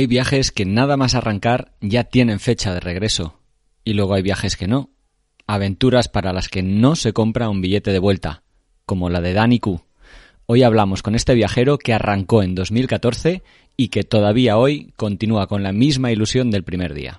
Hay viajes que nada más arrancar ya tienen fecha de regreso. Y luego hay viajes que no. Aventuras para las que no se compra un billete de vuelta, como la de Danny Q. Hoy hablamos con este viajero que arrancó en 2014 y que todavía hoy continúa con la misma ilusión del primer día.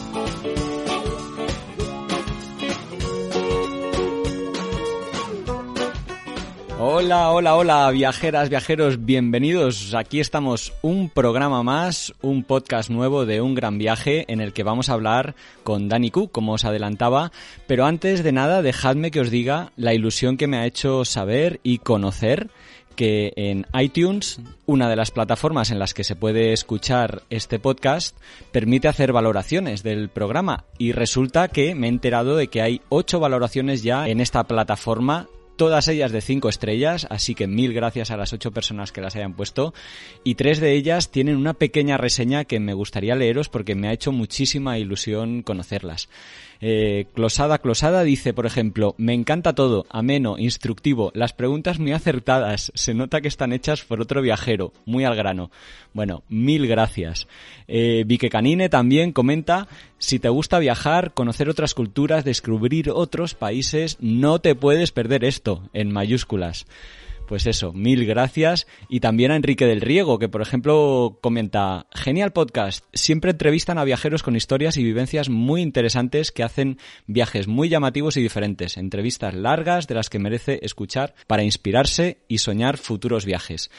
Hola, hola, hola, viajeras, viajeros, bienvenidos. Aquí estamos, un programa más, un podcast nuevo de un gran viaje en el que vamos a hablar con Dani Q, como os adelantaba. Pero antes de nada, dejadme que os diga la ilusión que me ha hecho saber y conocer que en iTunes, una de las plataformas en las que se puede escuchar este podcast, permite hacer valoraciones del programa y resulta que me he enterado de que hay ocho valoraciones ya en esta plataforma todas ellas de cinco estrellas, así que mil gracias a las ocho personas que las hayan puesto. Y tres de ellas tienen una pequeña reseña que me gustaría leeros porque me ha hecho muchísima ilusión conocerlas. Eh, Closada Closada dice, por ejemplo, me encanta todo, ameno, instructivo, las preguntas muy acertadas, se nota que están hechas por otro viajero, muy al grano. Bueno, mil gracias. Eh, Vique Canine también comenta, si te gusta viajar, conocer otras culturas, descubrir otros países, no te puedes perder esto, en mayúsculas pues eso, mil gracias. Y también a Enrique del Riego, que por ejemplo comenta, genial podcast, siempre entrevistan a viajeros con historias y vivencias muy interesantes que hacen viajes muy llamativos y diferentes, entrevistas largas de las que merece escuchar para inspirarse y soñar futuros viajes.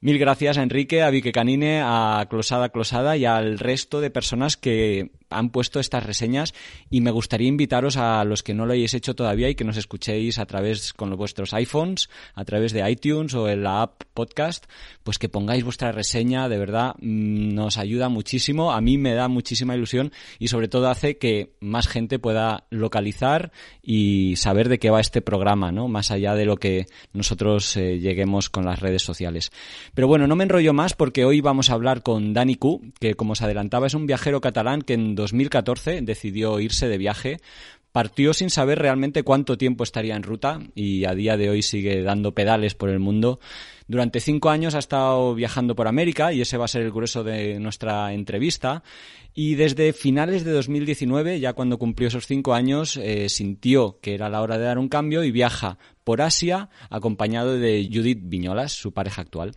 Mil gracias a Enrique, a Vique Canine, a Closada Closada y al resto de personas que han puesto estas reseñas y me gustaría invitaros a los que no lo hayáis hecho todavía y que nos escuchéis a través con vuestros iPhones, a través de iTunes o en la app podcast, pues que pongáis vuestra reseña, de verdad mm, nos ayuda muchísimo, a mí me da muchísima ilusión y sobre todo hace que más gente pueda localizar y saber de qué va este programa, ¿no? Más allá de lo que nosotros eh, lleguemos con las redes sociales. Pero bueno, no me enrollo más porque hoy vamos a hablar con Dani Q, que como os adelantaba es un viajero catalán que en 2014 decidió irse de viaje. Partió sin saber realmente cuánto tiempo estaría en ruta y a día de hoy sigue dando pedales por el mundo. Durante cinco años ha estado viajando por América y ese va a ser el grueso de nuestra entrevista. Y desde finales de 2019, ya cuando cumplió esos cinco años, eh, sintió que era la hora de dar un cambio y viaja por Asia acompañado de Judith Viñolas, su pareja actual.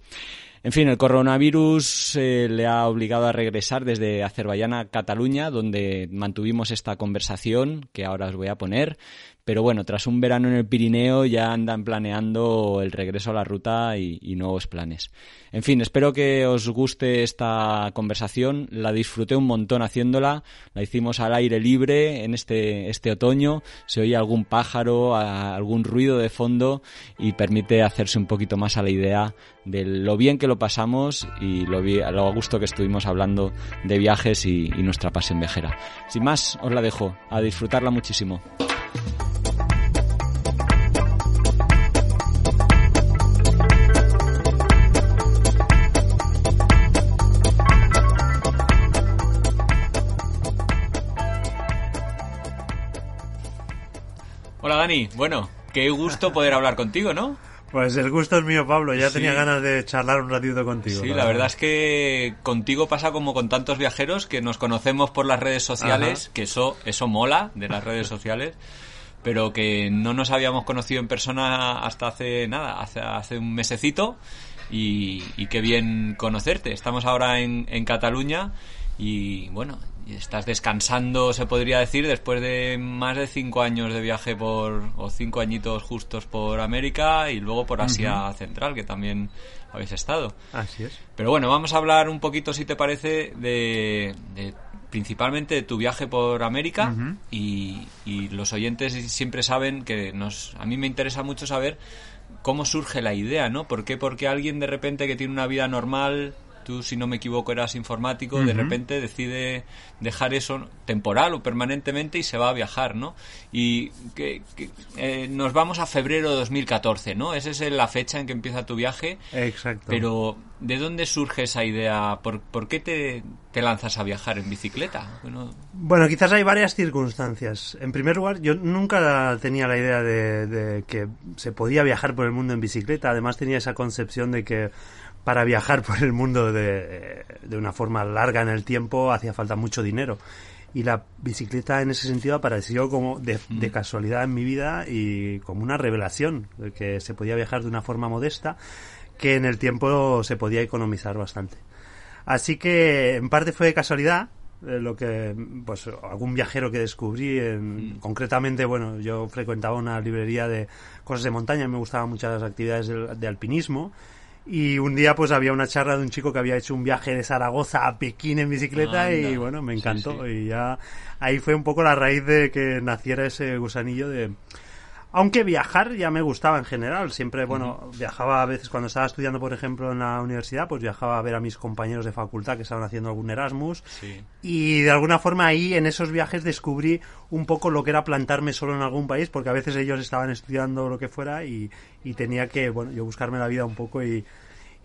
En fin, el coronavirus eh, le ha obligado a regresar desde Azerbaiyán a Cataluña, donde mantuvimos esta conversación que ahora os voy a poner. Pero bueno, tras un verano en el Pirineo ya andan planeando el regreso a la ruta y, nuevos planes. En fin, espero que os guste esta conversación. La disfruté un montón haciéndola. La hicimos al aire libre en este, este otoño. Se oye algún pájaro, algún ruido de fondo y permite hacerse un poquito más a la idea de lo bien que lo pasamos y lo, lo a gusto que estuvimos hablando de viajes y nuestra pasión viajera. Sin más, os la dejo. A disfrutarla muchísimo. Dani, bueno, qué gusto poder hablar contigo, ¿no? Pues el gusto es mío, Pablo. Ya tenía ganas de charlar un ratito contigo. Sí, la verdad es que contigo pasa como con tantos viajeros que nos conocemos por las redes sociales, que eso, eso mola de las redes sociales, pero que no nos habíamos conocido en persona hasta hace nada, hace, hace un mesecito. Y, qué bien conocerte. Estamos ahora en, en Cataluña y bueno, estás descansando, se podría decir, después de más de cinco años de viaje por, o cinco añitos justos por América y luego por Asia Central, que también habéis estado. Así es. Pero bueno, vamos a hablar un poquito, si te parece, de, principalmente de tu viaje por América y, y, los oyentes siempre saben que nos, a mí me interesa mucho saber cómo surge la idea, ¿no? ¿Por qué? Porque alguien de repente que tiene una vida normal tú, si no me equivoco, eras informático, de repente decide dejar eso temporal o permanentemente y se va a viajar, ¿no? Y que, eh, nos vamos a febrero de 2014, ¿no? Esa es la fecha en que empieza tu viaje. Exacto. Pero, ¿de dónde surge esa idea? ¿Por, qué te, lanzas a viajar en bicicleta? Bueno... bueno, quizás hay varias circunstancias. En primer lugar, yo nunca tenía la idea de, de que se podía viajar por el mundo en bicicleta. Además, tenía esa concepción de que para viajar por el mundo de, de, una forma larga en el tiempo hacía falta mucho dinero. Y la bicicleta en ese sentido apareció como de, de, casualidad en mi vida y como una revelación de que se podía viajar de una forma modesta que en el tiempo se podía economizar bastante. Así que en parte fue de casualidad, eh, lo que pues algún viajero que descubrí en, concretamente bueno yo frecuentaba una librería de cosas de montaña me gustaban muchas actividades de alpinismo y un día pues había una charla de un chico que había hecho un viaje de Zaragoza a Pekín en bicicleta y bueno, me encantó. Y ya ahí fue un poco la raíz de que naciera ese gusanillo de, aunque viajar ya me gustaba en general. Siempre, bueno, viajaba a veces cuando estaba estudiando, por ejemplo, en la universidad, pues viajaba a ver a mis compañeros de facultad que estaban haciendo algún Erasmus. Y de alguna forma ahí, en esos viajes, descubrí un poco lo que era plantarme solo en algún país, porque a veces ellos estaban estudiando lo que fuera y, tenía que, bueno, yo buscarme la vida un poco y,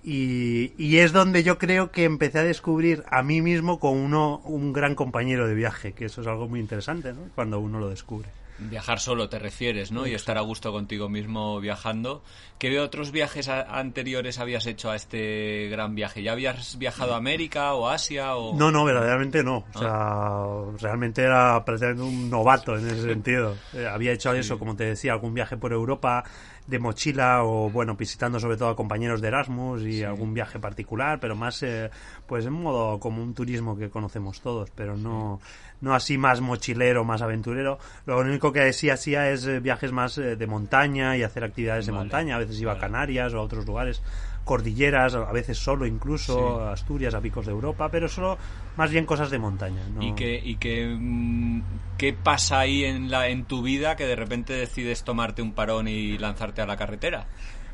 y, y, es donde yo creo que empecé a descubrir a mí mismo con uno, un gran compañero de viaje, que eso es algo muy interesante, ¿no? Cuando uno lo descubre. Viajar solo te refieres, ¿no? Y estar a gusto contigo mismo viajando. ¿Qué otros viajes anteriores habías hecho a este gran viaje? ¿Ya habías viajado a América o Asia? O... No, no, verdaderamente no. O sea, realmente era prácticamente un novato en ese sentido. Eh, había hecho eso, como te decía, algún viaje por Europa de mochila o bueno visitando sobre todo a compañeros de Erasmus y algún viaje particular pero más eh, pues en modo como un turismo que conocemos todos pero no no así más mochilero, más aventurero. Lo único que sí hacía es eh, viajes más eh, de montaña y hacer actividades de montaña. A veces iba a Canarias o a otros lugares, cordilleras, a veces solo incluso, Asturias, a picos de Europa, pero solo más bien cosas de montaña. ¿Y, que, y que, mm, qué pasa ahí en, la, en tu vida que de repente decides tomarte un parón y lanzarte a la carretera?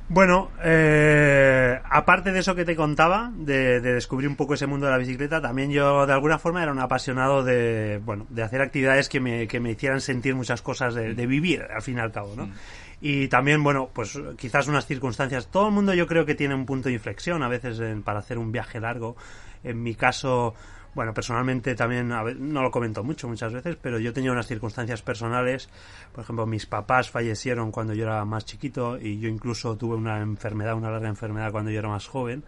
Bueno, eh, aparte de eso que te contaba, de, descubrir un poco ese mundo de la bicicleta, también yo de alguna forma era un apasionado de, bueno, de hacer actividades que me, que me hicieran sentir muchas cosas de, vivir, al fin y al cabo, ¿no? Mm. Y también, bueno, pues quizás unas circunstancias. Todo el mundo yo creo que tiene un punto de inflexión a veces para hacer un viaje largo. En mi caso, bueno, personalmente también, no lo comento mucho muchas veces, pero yo tenía unas circunstancias personales. Por ejemplo, mis papás fallecieron cuando yo era más chiquito y yo incluso tuve una enfermedad, una larga enfermedad cuando yo era más joven,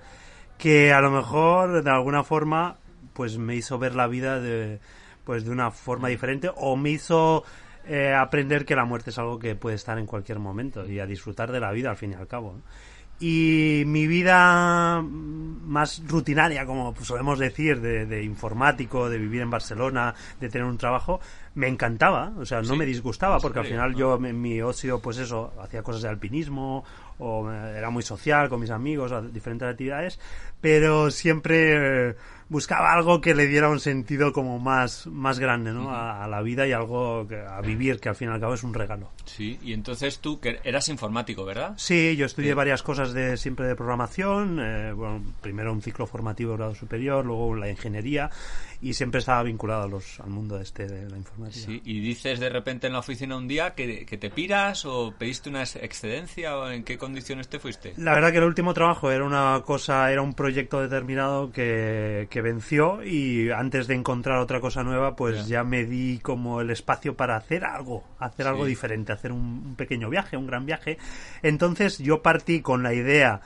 que a lo mejor de alguna forma pues me hizo ver la vida de pues de una forma diferente o me hizo eh, aprender que la muerte es algo que puede estar en cualquier momento y a disfrutar de la vida al fin y al cabo. Y mi vida más rutinaria, como solemos decir, de, informático, de vivir en Barcelona, de tener un trabajo, me encantaba, o sea, no me disgustaba, porque al final yo en mi ocio, pues eso, hacía cosas de alpinismo, o era muy social con mis amigos, diferentes actividades, pero siempre buscaba algo que le diera un sentido como más, más grande ¿no? a, la vida y algo a vivir, que al fin y al cabo es un regalo. Sí, y entonces tú que eras informático, ¿verdad? Sí, yo estudié varias cosas de siempre de programación, eh, bueno, primero un ciclo formativo de grado superior, luego la ingeniería, y siempre estaba vinculado a los, al mundo este de la informática. Sí, y dices de repente en la oficina un día que, que te piras o pediste una excedencia o en qué condiciones te fuiste. La verdad que el último trabajo era una cosa, era un proyecto determinado que, que venció y antes de encontrar otra cosa nueva, pues ya me di como el espacio para hacer algo, hacer algo diferente, hacer un, pequeño viaje, un gran viaje. Entonces yo partí con la idea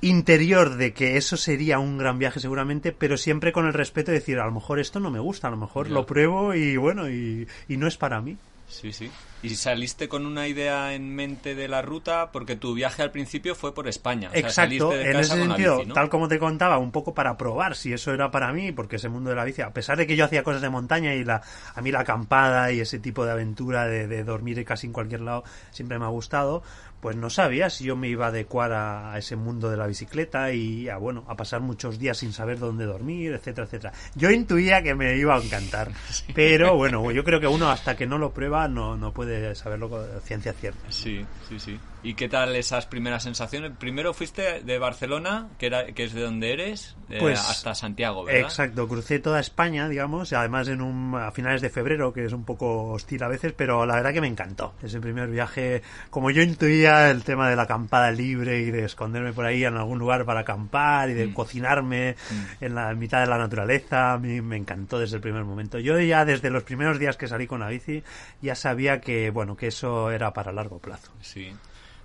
interior de que eso sería un gran viaje seguramente, pero siempre con el respeto de decir, a lo mejor esto no me gusta, a lo mejor lo pruebo y bueno, y, y no es para mí. Sí, sí. ¿Y saliste con una idea en mente de la ruta? Porque tu viaje al principio fue por España. Exacto, en ese sentido, tal como te contaba, un poco para probar si eso era para mí, porque ese mundo de la bici, a pesar de que yo hacía cosas de montaña y la, a mí la acampada y ese tipo de aventura de, de dormir casi en cualquier lado siempre me ha gustado, pues no sabía si yo me iba a adecuar a, ese mundo de la bicicleta y a bueno a pasar muchos días sin saber dónde dormir etcétera etcétera. Yo intuía que me iba a encantar pero bueno yo creo que uno hasta que no lo prueba no, no puede saberlo con ciencia cierta. Sí sí sí ¿Y qué tal esas primeras sensaciones? Primero fuiste de Barcelona, que era que es de donde eres, eh, Pues, hasta Santiago, ¿verdad? Exacto, crucé toda España, digamos, además en un, a finales de febrero, que es un poco hostil a veces, pero la verdad que me encantó. Ese primer viaje, como yo intuía el tema de la acampada libre y de esconderme por ahí en algún lugar para acampar y de Mm. cocinarme en la mitad de la naturaleza, a mí me encantó desde el primer momento. Yo ya desde los primeros días que salí con la bici ya sabía que, bueno, que eso era para largo plazo. Sí.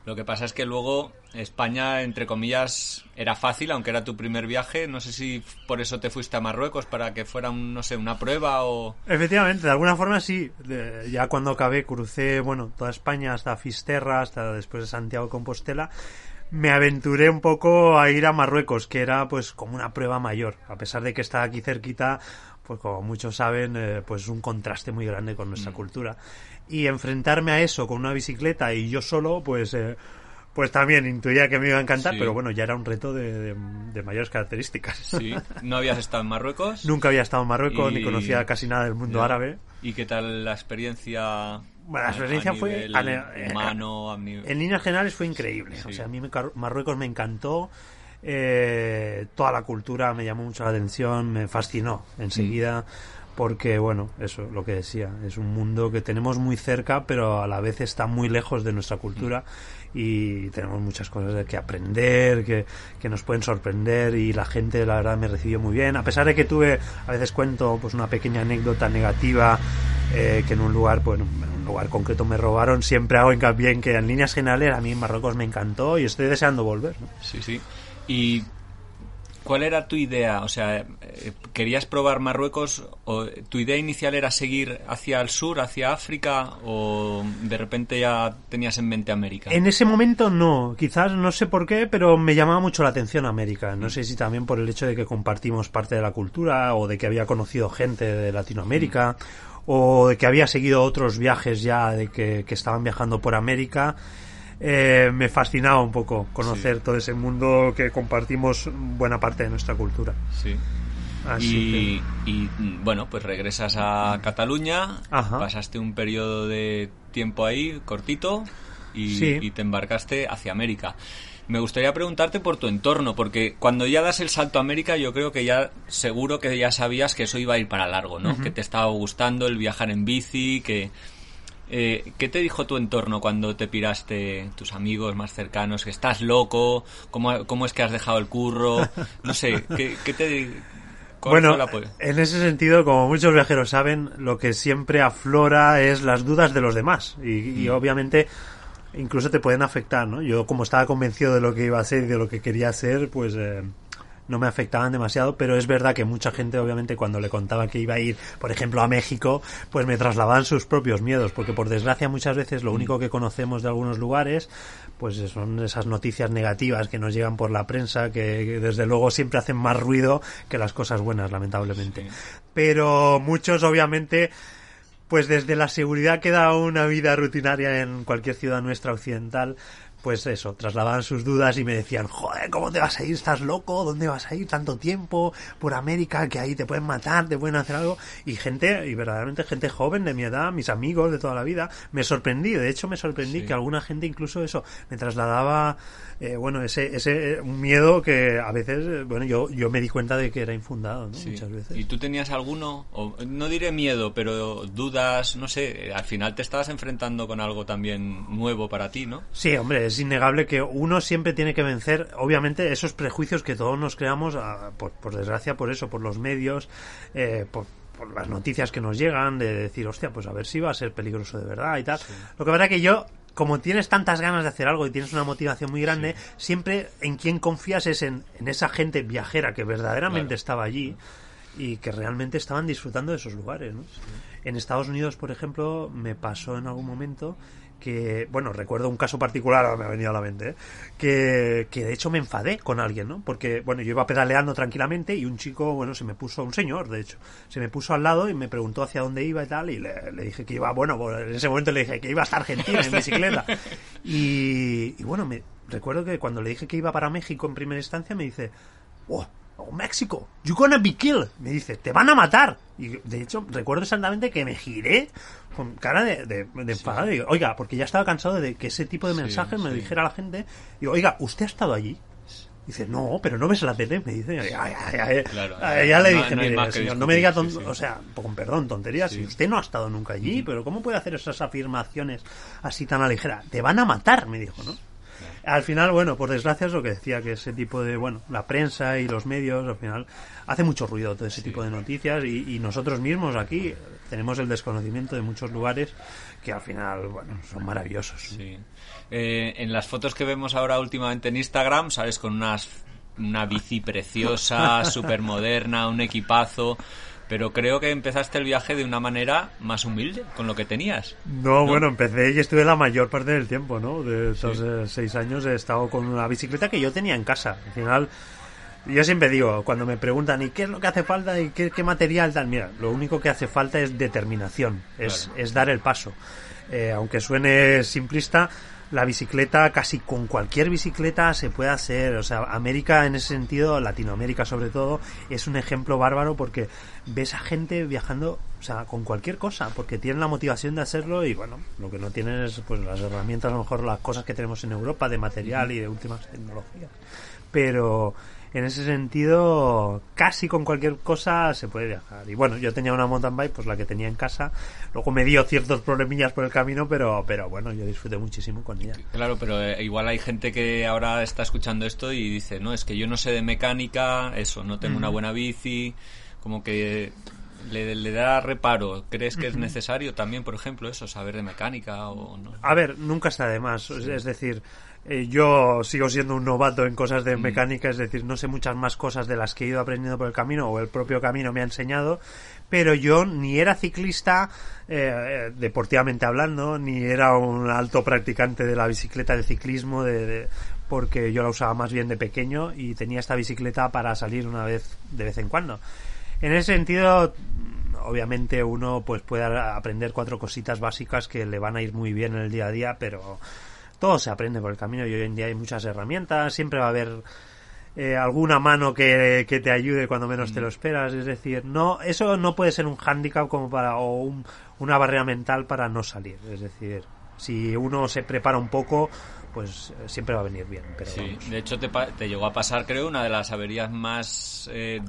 Lo que pasa es que luego España, entre comillas, era fácil, aunque era tu primer viaje. No sé si por eso te fuiste a Marruecos para que fuera, un, no sé, una prueba o... Efectivamente, de alguna forma sí. De- ya cuando acabé crucé, bueno, toda España hasta Fisterra, hasta después de Santiago de Compostela. Me aventuré un poco a ir a Marruecos, que era pues como una prueba mayor. A pesar de que está aquí cerquita, pues como muchos saben, eh, pues es un contraste muy grande con nuestra cultura. Y enfrentarme a eso con una bicicleta y yo solo, pues... eh, pues también intuía que me iba a encantar, Sí. pero bueno, ya era un reto de, de- de mayores características. Sí. ¿No habías estado en Marruecos? Nunca había estado en Marruecos Y- ni conocía casi nada del mundo árabe. ¿Y qué tal la experiencia? Bueno, la experiencia a fue nivel a ne- humano, a nivel- En líneas generales fue increíble. O Sí. sea, a mí me Marruecos me encantó. eh, toda la cultura me llamó mucho la atención, me fascinó enseguida. Porque, bueno, eso, lo que decía, es un mundo que tenemos muy cerca, pero a la vez está muy lejos de nuestra cultura y tenemos muchas cosas que aprender, que, que nos pueden sorprender y la gente, la verdad, me recibió muy bien. A pesar de que tuve, a veces cuento, pues una pequeña anécdota negativa, eh, que en un lugar, pues, en un lugar concreto me robaron, siempre hago hincapié en que en líneas generales a mí Marruecos me encantó y estoy deseando volver. ¿no? Sí, sí. ¿Y cuál era tu idea? O sea, eh, ¿querías probar Marruecos? ¿O tu idea inicial era seguir hacia el sur, hacia África? ¿O de repente ya tenías en mente América? En ese momento no, quizás no sé por qué, pero me llamaba mucho la atención América. No sé si también por el hecho de que compartimos parte de la cultura o de que había conocido gente de Latinoamérica o de que había seguido otros viajes ya de que, que estaban viajando por América. Eh, me fascinaba un poco conocer Sí. todo ese mundo que compartimos buena parte de nuestra cultura. Sí. Así Y, y, mm, bueno, pues regresas a Cataluña, Ajá. pasaste un periodo de tiempo ahí cortito y, Sí. y te embarcaste hacia América. Me gustaría preguntarte por tu entorno, porque cuando ya das el salto a América, yo creo que ya seguro que ya sabías que eso iba a ir para largo, ¿no? Que te estaba gustando el viajar en bici, que eh, ¿Qué te dijo tu entorno cuando te piraste, tus amigos más cercanos? ¿Que estás loco? ¿Cómo, cómo es que has dejado el curro? No sé, ¿qué, qué te... Bueno, fue el apoyo? en ese sentido, como muchos viajeros saben, lo que siempre aflora es las dudas de los demás. Y, y Mm. obviamente incluso te pueden afectar, ¿no? Yo como estaba convencido de lo que iba a ser y de lo que quería ser, pues eh, no me afectaban demasiado, pero es verdad que mucha gente obviamente cuando le contaba que iba a ir, por ejemplo, a México, pues me trasladaban sus propios miedos, porque por desgracia muchas veces lo único que conocemos de algunos lugares, pues son esas noticias negativas que nos llegan por la prensa, que, que desde luego siempre hacen más ruido que las cosas buenas, lamentablemente. Pero muchos obviamente pues desde la seguridad que da una vida rutinaria en cualquier ciudad nuestra occidental, pues eso, trasladaban sus dudas y me decían, joder, ¿cómo te vas a ir? ¿Estás loco? ¿Dónde vas a ir tanto tiempo? Por América, que ahí te pueden matar, te pueden hacer algo. Y gente, y verdaderamente gente joven de mi edad, mis amigos de toda la vida, me sorprendí, de hecho me sorprendí Sí. que alguna gente incluso eso, me trasladaba, eh, bueno, ese, ese eh, un miedo que a veces, eh, bueno, yo, yo me di cuenta de que era infundado, ¿no? Sí. Muchas veces. ¿Y tú tenías alguno? O, no diré miedo, pero dudas, no sé, al final te estabas enfrentando con algo también nuevo para ti, ¿no? Sí, hombre, es innegable que uno siempre tiene que vencer, obviamente, esos prejuicios que todos nos creamos, ah, por, por desgracia, por eso, por los medios, eh, por, por las noticias que nos llegan, de decir, hostia, pues a ver si va a ser peligroso de verdad y tal. Lo que pasa que yo, como tienes tantas ganas de hacer algo y tienes una motivación muy grande, siempre en quien confías es en, en esa gente viajera que verdaderamente Claro. estaba allí y que realmente estaban disfrutando de esos lugares. ¿no? En Estados Unidos, por ejemplo, me pasó en algún momento que, bueno, recuerdo un caso particular, ahora me ha venido a la mente, ¿eh? que, que de hecho me enfadé con alguien, ¿no? Porque, bueno, yo iba pedaleando tranquilamente y un chico, bueno, se me puso, un señor, de hecho, se me puso al lado y me preguntó hacia dónde iba y tal, y le, le dije que iba, bueno, en ese momento le dije que iba hasta Argentina en bicicleta. Y, y bueno, me recuerdo que cuando le dije que iba para México en primera instancia, me dice, "Oh, Oh, México, you gonna be killed. Me dice, te van a matar. Y de hecho, recuerdo exactamente que me giré con cara de, de, de enfadado. Digo, oiga, porque ya estaba cansado de que ese tipo de mensajes me sí. dijera la gente. Digo, oiga, ¿usted ha estado allí? Dice, no, pero no ves la tele, me dice. Ya, ya. Claro, Ah, ya le dije, no señor, no me diga, sí, sí. o sea, con perdón, tonterías. Sí. Si usted no ha estado nunca allí, pero ¿cómo puede hacer esas afirmaciones así tan a la ligera? Te van a matar, me dijo, ¿no? Al final, bueno, por desgracia es lo que decía, que ese tipo de, bueno, la prensa y los medios, al final, hace mucho ruido todo ese tipo de noticias y, y nosotros mismos aquí tenemos el desconocimiento de muchos lugares que al final, bueno, son maravillosos. Sí. Eh, en las fotos que vemos ahora últimamente en Instagram, sales con unas, una bici preciosa, súper moderna, un equipazo. Pero creo que empezaste el viaje de una manera más humilde, con lo que tenías. No, bueno, empecé y estuve la mayor parte del tiempo, ¿no? De estos eh, seis años he estado con una bicicleta que yo tenía en casa. Al final, yo siempre digo, cuando me preguntan, ¿y qué es lo que hace falta? ¿Y qué, qué material tal? Mira, lo único que hace falta es determinación, es, Claro. es dar el paso. Eh, aunque suene simplista, la bicicleta, casi con cualquier bicicleta se puede hacer. O sea, América en ese sentido, Latinoamérica sobre todo, es un ejemplo bárbaro porque ves a gente viajando, o sea, con cualquier cosa, porque tienen la motivación de hacerlo y bueno, lo que no tienen es pues las herramientas, a lo mejor las cosas que tenemos en Europa de material y de últimas tecnologías. Pero en ese sentido, casi con cualquier cosa se puede viajar. Y bueno, yo tenía una mountain bike, pues la que tenía en casa. Luego me dio ciertos problemillas por el camino, pero, pero bueno, yo disfruté muchísimo con ella. Claro, pero eh, igual hay gente que ahora está escuchando esto y dice, no, es que yo no sé de mecánica, eso, no tengo una buena bici, como que le, le da reparo. ¿Crees que es necesario también, por ejemplo, eso, saber de mecánica o no? A ver, nunca está de más. Es decir, eh, yo sigo siendo un novato en cosas de mecánica, es decir, no sé muchas más cosas de las que he ido aprendiendo por el camino o el propio camino me ha enseñado, pero yo ni era ciclista, eh, eh, deportivamente hablando, ni era un alto practicante de la bicicleta de ciclismo, de, de- porque yo la usaba más bien de pequeño y tenía esta bicicleta para salir una vez de vez en cuando. En ese sentido, obviamente uno pues puede aprender cuatro cositas básicas que le van a ir muy bien en el día a día, pero todo se aprende por el camino y hoy en día hay muchas herramientas, siempre va a haber eh, alguna mano que, que te ayude cuando menos te lo esperas, es decir, no eso no puede ser un hándicap como para o un- una barrera mental para no salir, es decir, si uno se prepara un poco, pues eh, siempre va a venir bien, pero Sí, de hecho te, te llegó a pasar, creo, una de las averías más eh,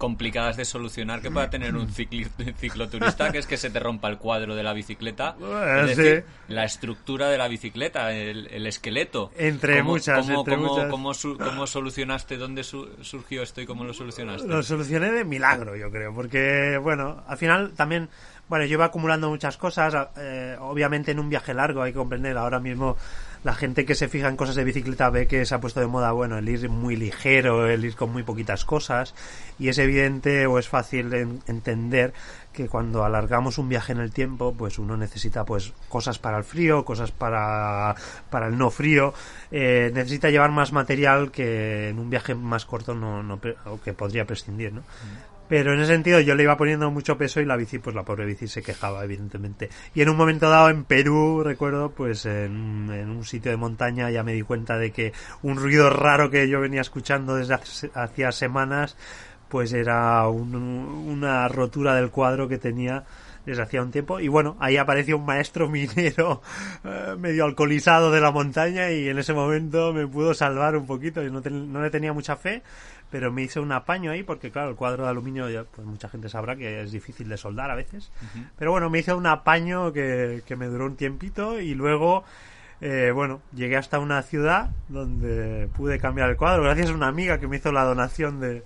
complicadas de solucionar que pueda tener un cicloturista, que es que se te rompa el cuadro de la bicicleta. Es sí. decir, la estructura de la bicicleta, el, el esqueleto. Entre ¿Cómo- muchas, cómo, entre cómo- muchas. cómo su- cómo solucionaste? ¿Dónde su- surgió esto y cómo lo solucionaste? Lo solucioné de milagro, yo creo, porque, bueno, al final también, bueno, yo iba acumulando muchas cosas, eh, obviamente en un viaje largo hay que comprender, ahora mismo la gente que se fija en cosas de bicicleta ve que se ha puesto de moda, bueno, el ir muy ligero, el ir con muy poquitas cosas, y es evidente o es fácil en- entender que cuando alargamos un viaje en el tiempo, pues uno necesita pues cosas para el frío, cosas para, para el no frío, eh, necesita llevar más material que en un viaje más corto no, no que podría prescindir, ¿no? Pero en ese sentido yo le iba poniendo mucho peso y la bici, pues la pobre bici se quejaba, evidentemente. Y en un momento dado en Perú, recuerdo, pues en, en un sitio de montaña ya me di cuenta de que un ruido raro que yo venía escuchando desde hace- hacía semanas, pues era un- una rotura del cuadro que tenía desde hacía un tiempo. Y bueno, ahí apareció un maestro minero eh, medio alcoholizado de la montaña y en ese momento me pudo salvar un poquito. Y no, ten- no le tenía mucha fe pero me hice un apaño ahí porque claro el cuadro de aluminio ya, pues mucha gente sabrá que es difícil de soldar a veces. Pero bueno me hice un apaño que, que me duró un tiempito y luego eh, bueno, llegué hasta una ciudad donde pude cambiar el cuadro. Gracias a una amiga que me hizo la donación de,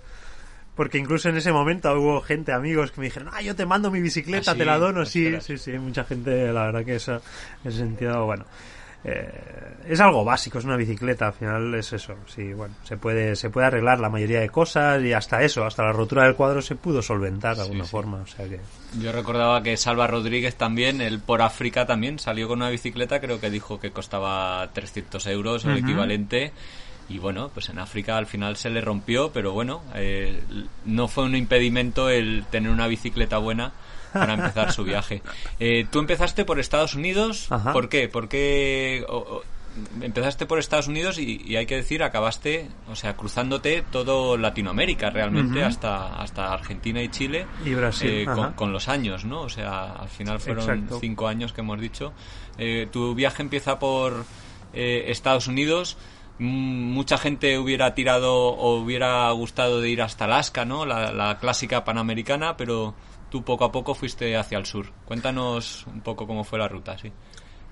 porque incluso en ese momento hubo gente, amigos, que me dijeron, ah, yo te mando mi bicicleta, ¿Ah, sí? te la dono, sí, sí, sí, mucha gente, la verdad que eso, en ese sentido, bueno, eh, es algo básico, es una bicicleta, al final es eso, sí, bueno, se puede, se puede arreglar la mayoría de cosas y hasta eso, hasta la rotura del cuadro se pudo solventar de alguna sí. forma, o sea que... Yo recordaba que Salva Rodríguez también, él por África también, salió con una bicicleta, creo que dijo que costaba 300 euros o el Ujú. equivalente. Y bueno, pues en África al final se le rompió, pero bueno, eh, no fue un impedimento el tener una bicicleta buena para empezar su viaje. Eh, Tú empezaste por Estados Unidos, Ajá. ¿por qué? ¿Por qué o- o- empezaste por Estados Unidos y, hay que decir, acabaste, o sea, cruzándote todo Latinoamérica realmente, hasta, hasta Argentina y Chile. Y Brasil. Eh, con, los años, ¿no? O sea, al final fueron cinco años que hemos dicho. Eh, tu viaje empieza por eh, Estados Unidos. Mucha gente hubiera tirado o hubiera gustado de ir hasta Alaska, ¿no? La, la clásica panamericana, pero tú poco a poco fuiste hacia el sur. Cuéntanos un poco cómo fue la ruta, sí.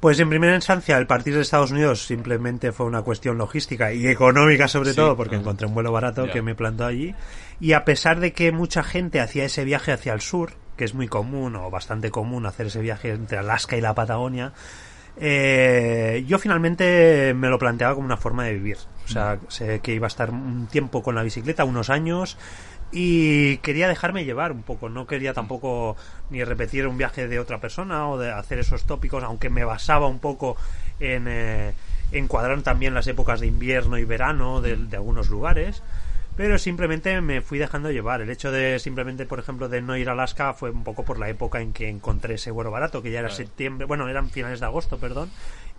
Pues en primera instancia el partir de Estados Unidos simplemente fue una cuestión logística y económica sobre todo porque encontré un vuelo barato que me plantó allí y a pesar de que mucha gente hacía ese viaje hacia el sur, que es muy común o bastante común hacer ese viaje entre Alaska y la Patagonia, eh, yo finalmente me lo planteaba como una forma de vivir. O sea, sé que iba a estar un tiempo con la bicicleta, unos años, y quería dejarme llevar un poco, no quería tampoco ni repetir un viaje de otra persona o de hacer esos tópicos, aunque me basaba un poco en eh, encuadrar también las épocas de invierno y verano de, algunos lugares, pero simplemente me fui dejando llevar. El hecho de simplemente, por ejemplo, de no ir a Alaska fue un poco por la época en que encontré ese vuelo barato, que ya era septiembre, bueno, eran finales de agosto, perdón,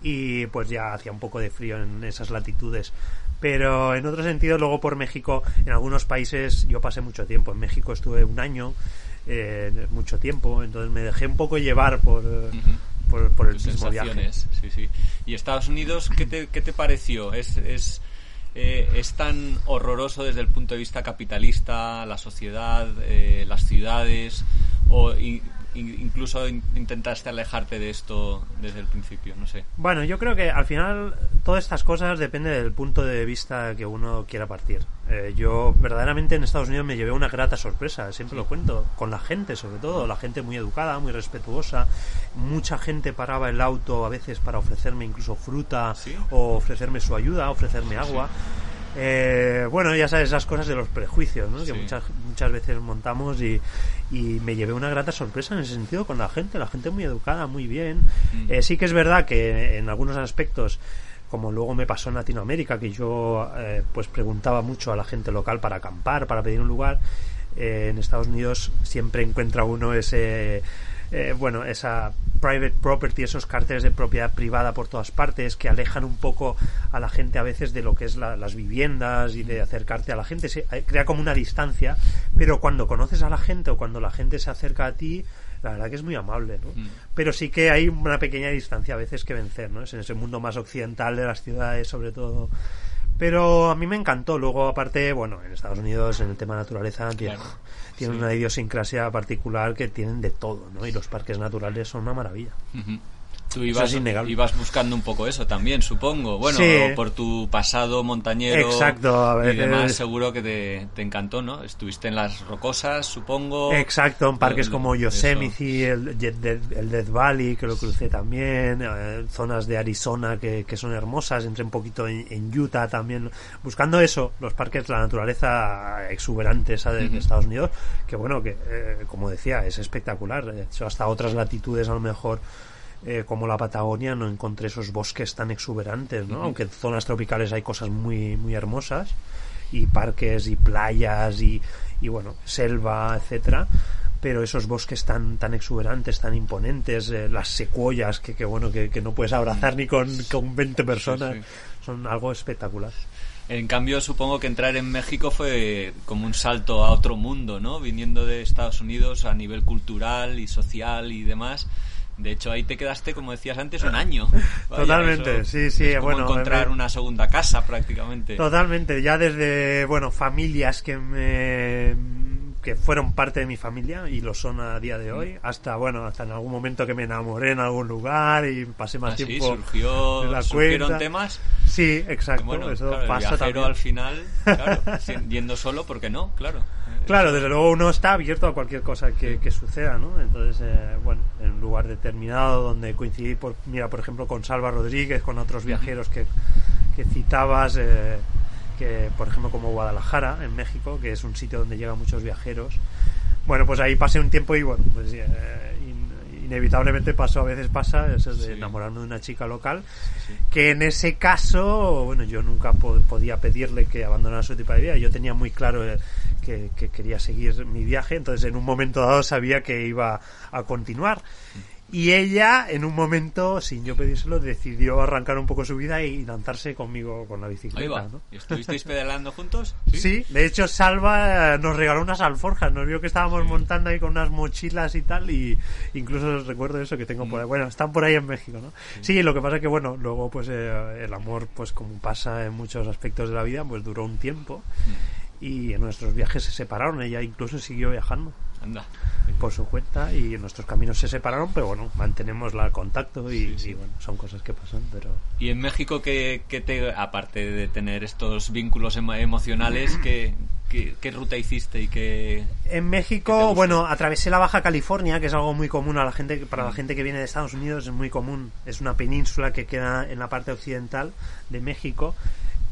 y pues ya hacía un poco de frío en esas latitudes. Pero en otro sentido luego por México en algunos países yo pasé mucho tiempo. En México estuve un año eh, mucho tiempo. Entonces me dejé un poco llevar por por, el mismo viaje. sí sí. Y Estados Unidos qué te, qué te pareció es, es eh, es tan horroroso desde el punto de vista capitalista, la sociedad, eh, las ciudades, o incluso intentaste alejarte de esto desde el principio, no sé. Bueno, yo creo que al final todas estas cosas depende del punto de vista que uno quiera partir. Eh, yo verdaderamente en Estados Unidos me llevé una grata sorpresa, siempre lo cuento, con la gente sobre todo, la gente muy educada, muy respetuosa, mucha gente paraba el auto a veces para ofrecerme incluso fruta o ofrecerme su ayuda, ofrecerme agua. Eh, bueno, ya sabes, esas cosas de los prejuicios, ¿no? que muchas, muchas veces montamos y, y, me llevé una grata sorpresa en ese sentido con la gente, la gente muy educada, muy bien. Mm. Eh, sí que es verdad que en algunos aspectos como luego me pasó en Latinoamérica, que yo eh, pues preguntaba mucho a la gente local para acampar, para pedir un lugar. en Estados Unidos siempre encuentra uno ese eh, bueno, esa private property, esos carteles de propiedad privada por todas partes que alejan un poco a la gente a veces de lo que es las viviendas y de acercarte a la gente. Se eh, crea como una distancia, pero cuando conoces a la gente o cuando la gente se acerca a ti, la verdad que es muy amable, ¿no? Mm. Pero sí que hay una pequeña distancia a veces que vencer, ¿no? Es en ese mundo más occidental de las ciudades, sobre todo. Pero a mí me encantó. Luego, aparte, bueno, en Estados Unidos, en el tema naturaleza, tiene, tienen una idiosincrasia particular que tienen de todo, ¿no? Y los parques naturales son una maravilla. Tú ibas, buscando un poco eso también, supongo. Bueno, por tu pasado montañero Exacto, y demás, seguro que te, encantó, ¿no? Estuviste en las rocosas, supongo. Exacto, en parques como Yosemite, el, el, Death Valley, que lo crucé también, eh, zonas de Arizona que, son hermosas, entré un poquito en, Utah también, buscando eso, los parques, la naturaleza exuberante esa de, Estados Unidos, que bueno, que eh, como decía, es espectacular. De hecho, hasta otras latitudes a lo mejor eh, como la Patagonia no encontré esos bosques tan exuberantes, ¿no? Aunque en zonas tropicales hay cosas muy, muy hermosas y parques y playas y, y bueno, selva, etcétera pero esos bosques tan tan exuberantes, tan imponentes, eh, las secuoyas que, que bueno que, que, no puedes abrazar ni con, con 20 personas, son algo espectacular. En cambio, supongo que entrar en México fue como un salto a otro mundo, ¿no? Viniendo de Estados Unidos a nivel cultural y social y demás. De hecho, ahí te quedaste, como decías antes, un año. Totalmente, sí, sí. Es bueno, encontrar una segunda casa prácticamente. Totalmente, ya desde, bueno, familias que me que fueron parte de mi familia y lo son a día de hoy, hasta bueno, hasta en algún momento que me enamoré en algún lugar y pasé más ah, tiempo surgió, la ¿surgieron temas. Sí, exacto, eso pasa el al final, claro, yendo solo, porque no? Claro. Claro, desde luego uno está abierto a cualquier cosa que, suceda, ¿no? Entonces, eh, bueno, en un lugar determinado donde coincidí, por, mira, por ejemplo, con Salva Rodríguez, con otros viajeros que, que citabas, eh, que por ejemplo como Guadalajara, en México, que es un sitio donde llegan muchos viajeros. Bueno, pues ahí pasé un tiempo y bueno, pues eh, inevitablemente pasó, a veces pasa, es el de enamorarme de una chica local, que en ese caso, bueno, yo nunca podía pedirle que abandonara su tipo de vida, yo tenía muy claro eh, que, quería seguir mi viaje, entonces en un momento dado sabía que iba a continuar. Y ella, en un momento, sin yo pedírselo, decidió arrancar un poco su vida y lanzarse conmigo con la bicicleta. ¿no? ¿Y estuvisteis pedaleando juntos? ¿Sí? de hecho, Salva nos regaló unas alforjas. Nos vio que estábamos montando ahí con unas mochilas y tal. Y incluso recuerdo eso que tengo por ahí. Bueno, están por ahí en México, ¿no? Sí, lo que pasa es que, bueno, luego, pues eh, el amor, pues como pasa en muchos aspectos de la vida, pues duró un tiempo. Y en nuestros viajes se separaron. Ella incluso siguió viajando. Anda. Por su cuenta y nuestros caminos se separaron, pero bueno, mantenemos el contacto y, y, bueno, son cosas que pasan, pero... ¿Y en México qué, qué te, aparte de tener estos vínculos emo emocionales, qué, qué, qué, ruta hiciste y qué... En México, bueno, atravesé la Baja California, que es algo muy común a la gente, para la gente que viene de Estados Unidos es muy común, es una península que queda en la parte occidental de México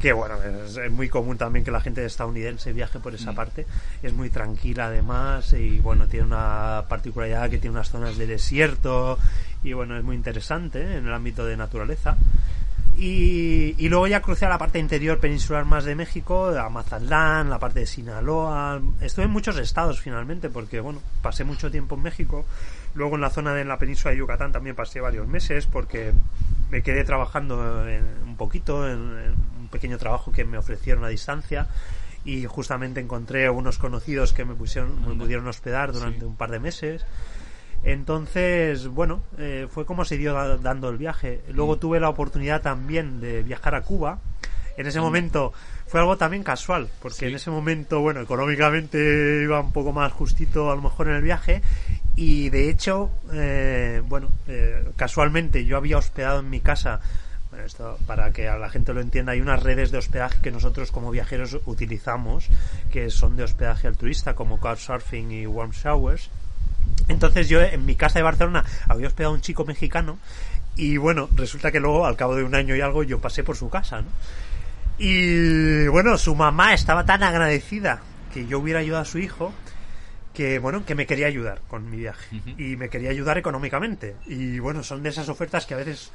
que bueno, es, es, muy común también que la gente estadounidense viaje por esa mm. parte, es muy tranquila además y bueno, tiene una particularidad que tiene unas zonas de desierto y bueno, es muy interesante ¿eh? en el ámbito de naturaleza. Y, y, luego ya crucé a la parte interior peninsular más de México, a Mazatlán, la parte de Sinaloa. Estuve en muchos estados finalmente, porque bueno, pasé mucho tiempo en México. Luego en la zona de la península de Yucatán también pasé varios meses, porque me quedé trabajando en, un poquito en, pequeño trabajo que me ofrecieron a distancia y justamente encontré unos conocidos que me pusieron me pudieron hospedar durante sí. un par de meses entonces bueno eh, fue como se dio dando el viaje luego mm. tuve la oportunidad también de viajar a Cuba en ese mm. momento fue algo también casual porque sí. en ese momento bueno económicamente iba un poco más justito a lo mejor en el viaje y de hecho eh, bueno eh, casualmente yo había hospedado en mi casa esto para que a la gente lo entienda, hay unas redes de hospedaje que nosotros como viajeros utilizamos, que son de hospedaje al turista, como Couchsurfing y Warm Showers. Entonces yo en mi casa de Barcelona había hospedado a un chico mexicano y bueno, resulta que luego al cabo de un año y algo yo pasé por su casa, ¿no? Y bueno, su mamá estaba tan agradecida que yo hubiera ayudado a su hijo que bueno, que me quería ayudar con mi viaje uh -huh. y me quería ayudar económicamente. Y bueno, son de esas ofertas que a veces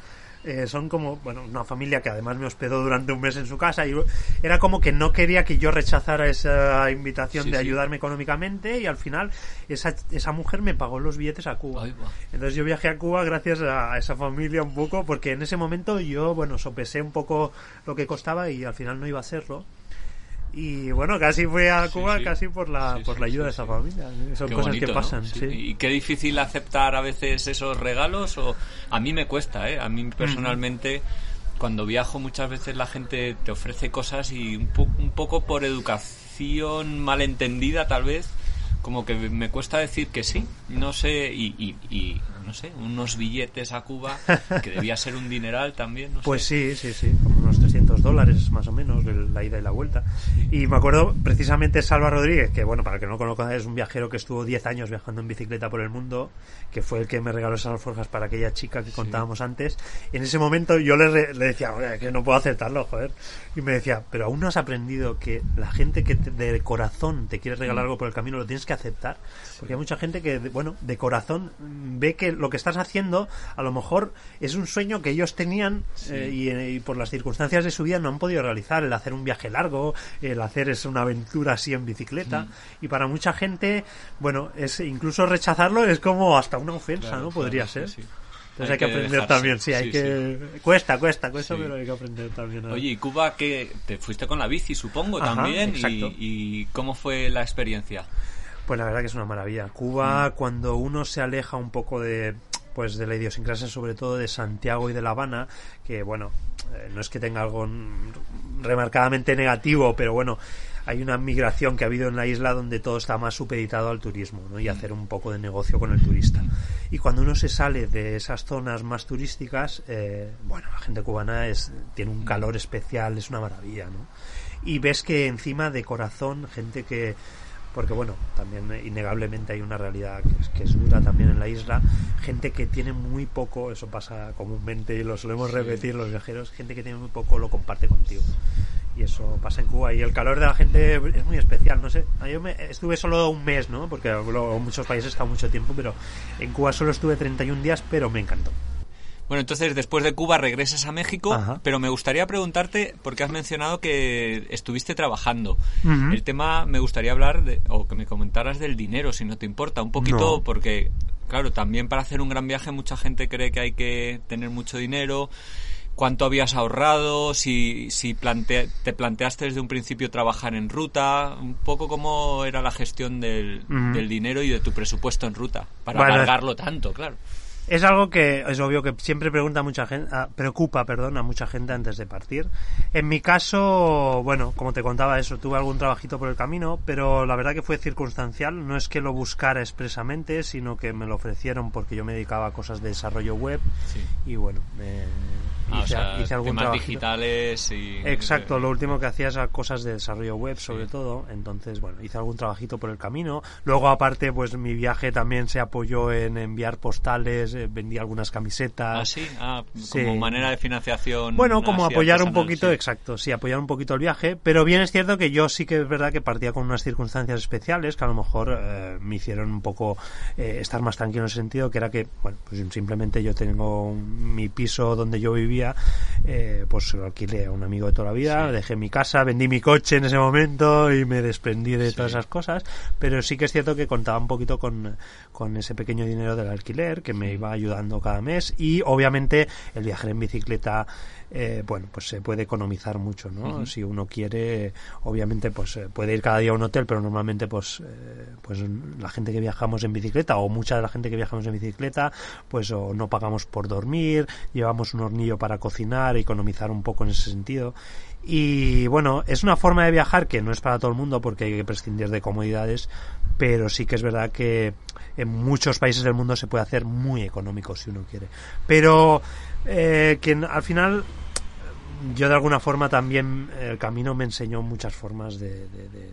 eh, son como, bueno, una familia que además me hospedó durante un mes en su casa y era como que no quería que yo rechazara esa invitación sí, de ayudarme económicamente y al final esa, esa mujer me pagó los billetes a Cuba. Ay, Entonces yo viajé a Cuba gracias a, a, esa familia un poco porque en ese momento yo, bueno, sopesé un poco lo que costaba y al final no iba a hacerlo y bueno casi fui a Cuba sí, sí. casi por la sí, por la ayuda de esa familia son qué cosas bonito, que pasan ¿no? y qué difícil aceptar a veces esos regalos o a mí me cuesta eh a mí personalmente mm. cuando viajo muchas veces la gente te ofrece cosas y un, po un poco por educación malentendida tal vez como que me cuesta decir que sí no sé y, y, y no sé, unos billetes a Cuba, que debía ser un dineral también. No pues sé. sí, sí, sí, unos 300 dólares más o menos, la ida y la vuelta. Sí. Y me acuerdo precisamente Salva Rodríguez, que bueno, para el que no lo conozca, es un viajero que estuvo 10 años viajando en bicicleta por el mundo, que fue el que me regaló esas alforjas para aquella chica que contábamos sí. antes. En ese momento yo le, le decía, que no puedo aceptarlo, joder. Y me decía, pero aún no has aprendido que la gente que te, de corazón te quiere regalar mm. algo por el camino lo tienes que aceptar. Porque hay mucha gente que, bueno, de corazón ve que lo que estás haciendo a lo mejor es un sueño que ellos tenían sí. eh, y, eh, y, por las circunstancias de su vida no han podido realizar el hacer un viaje largo el hacer es una aventura así en bicicleta mm. y para mucha gente bueno es incluso rechazarlo es como hasta una ofensa claro, no podría claro, ser sí, sí. Entonces hay, hay que, que aprender también, sí, hay sí, que... Sí. Cuesta, cuesta, cuesta, pero hay que aprender también. ¿no? Oye, ¿y Cuba que te fuiste con la bici, supongo, Ajá, también? Y, ¿Y, cómo fue la experiencia? Pues la verdad que es una maravilla. Cuba, mm. cuando uno se aleja un poco de, pues de la idiosincrasia sobre todo de Santiago y de La Habana, que bueno, eh, no es que tenga algo remarcadamente negativo, pero bueno, hay una migración que ha habido en la isla donde todo está más supeditado al turismo ¿no? y hacer un poco de negocio con el turista. Y cuando uno se sale de esas zonas más turísticas, eh, bueno, la gente cubana es, tiene un calor especial, es una maravilla, ¿no? Y ves que encima de corazón, gente que porque bueno, también innegablemente hay una realidad que es, que es, dura también en la isla, gente que tiene muy poco, eso pasa comúnmente y lo solemos repetir los viajeros, gente que tiene muy poco lo comparte contigo. Y eso pasa en Cuba. Y el calor de la gente es muy especial, no sé. Yo me, estuve solo un mes, ¿no? Porque en muchos países estado mucho tiempo, pero en Cuba solo estuve 31 días, pero me encantó. Bueno, entonces después de Cuba regresas a México, Ajá. pero me gustaría preguntarte, porque has mencionado que estuviste trabajando. Uh -huh. El tema me gustaría hablar, de, o que me comentaras del dinero, si no te importa, un poquito, no. porque claro, también para hacer un gran viaje mucha gente cree que hay que tener mucho dinero. ¿Cuánto habías ahorrado? Si, si te planteaste desde un principio trabajar en ruta, un poco cómo era la gestión del, del dinero y de tu presupuesto en ruta, para alargarlo tanto, claro. Es algo que es obvio que siempre pregunta mucha gente, ah, preocupa, perdón, a mucha gente antes de partir. En mi caso, bueno, como te contaba eso, tuve algún trabajito por el camino, pero la verdad que fue circunstancial. No es que lo buscara expresamente, sino que me lo ofrecieron porque yo me dedicaba a cosas de desarrollo web y bueno, me, Ah, hice, algún temas digitales y... Exacto, lo último que hacía era cosas de desarrollo web sobre todo, entonces bueno, hice algún trabajito por el camino. Luego aparte pues mi viaje también se apoyó en enviar postales, eh, vendí algunas camisetas. Ah, sí, ah, como manera de financiación. Bueno, como apoyar un poquito, exacto, sí, apoyar un poquito el viaje, pero bien es cierto que yo sí que es verdad que partía con unas circunstancias especiales que a lo mejor eh, me hicieron un poco eh, estar más tranquilo en ese sentido, que era que, bueno, pues simplemente yo tengo mi piso donde yo vivía eh, pues lo alquilé a un amigo de toda la vida, dejé mi casa, vendí mi coche en ese momento y me desprendí de todas esas cosas, pero sí que es cierto que contaba un poquito con, con ese pequeño dinero del alquiler que me iba ayudando cada mes y obviamente el viajar en bicicleta eh, bueno, pues se puede economizar mucho, ¿no? Si uno quiere, obviamente, pues eh, puede ir cada día a un hotel, pero normalmente, pues, eh, pues la gente que viajamos en bicicleta o mucha de la gente que viajamos en bicicleta, pues o no pagamos por dormir, llevamos un hornillo para cocinar, economizar un poco en ese sentido. Y bueno, es una forma de viajar que no es para todo el mundo porque hay que prescindir de comodidades, pero sí que es verdad que en muchos países del mundo se puede hacer muy económico si uno quiere. Pero eh, que al final yo de alguna forma también el camino me enseñó muchas formas de,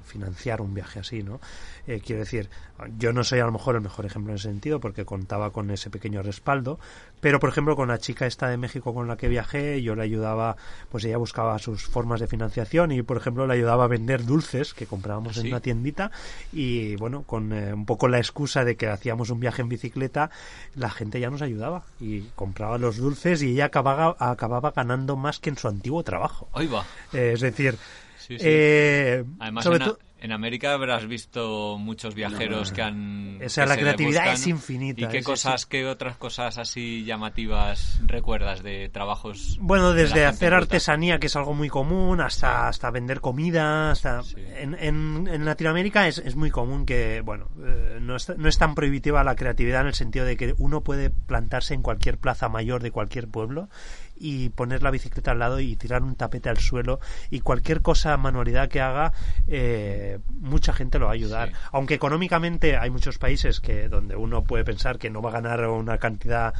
financiar un viaje así, ¿no? Eh, quiero decir, yo no soy a lo mejor el mejor ejemplo en ese sentido porque contaba con ese pequeño respaldo, pero por ejemplo con la chica esta de México con la que viajé, yo le ayudaba, pues ella buscaba sus formas de financiación y por ejemplo le ayudaba a vender dulces que comprábamos en una tiendita y bueno, con eh, un poco la excusa de que hacíamos un viaje en bicicleta, la gente ya nos ayudaba y compraba los dulces y ella acababa, acababa ganando más que en su antiguo trabajo. Ahí va. Eh, es decir, eh, Además, sobre todo en América habrás visto muchos viajeros que han... O sea, la creatividad es infinita. ¿Y qué cosas, qué otras cosas así llamativas recuerdas de trabajos? Bueno, desde hacer artesanía, que es algo muy común, hasta, hasta vender comida, hasta... En, en, Latinoamérica es, es, muy común que, bueno, eh, no, es, no es tan prohibitiva la creatividad en el sentido de que uno puede plantarse en cualquier plaza mayor de cualquier pueblo y poner la bicicleta al lado y tirar un tapete al suelo y cualquier cosa, manualidad que haga, eh, mucha gente lo va a ayudar. Aunque económicamente hay muchos países que donde uno puede pensar que no va a ganar una cantidad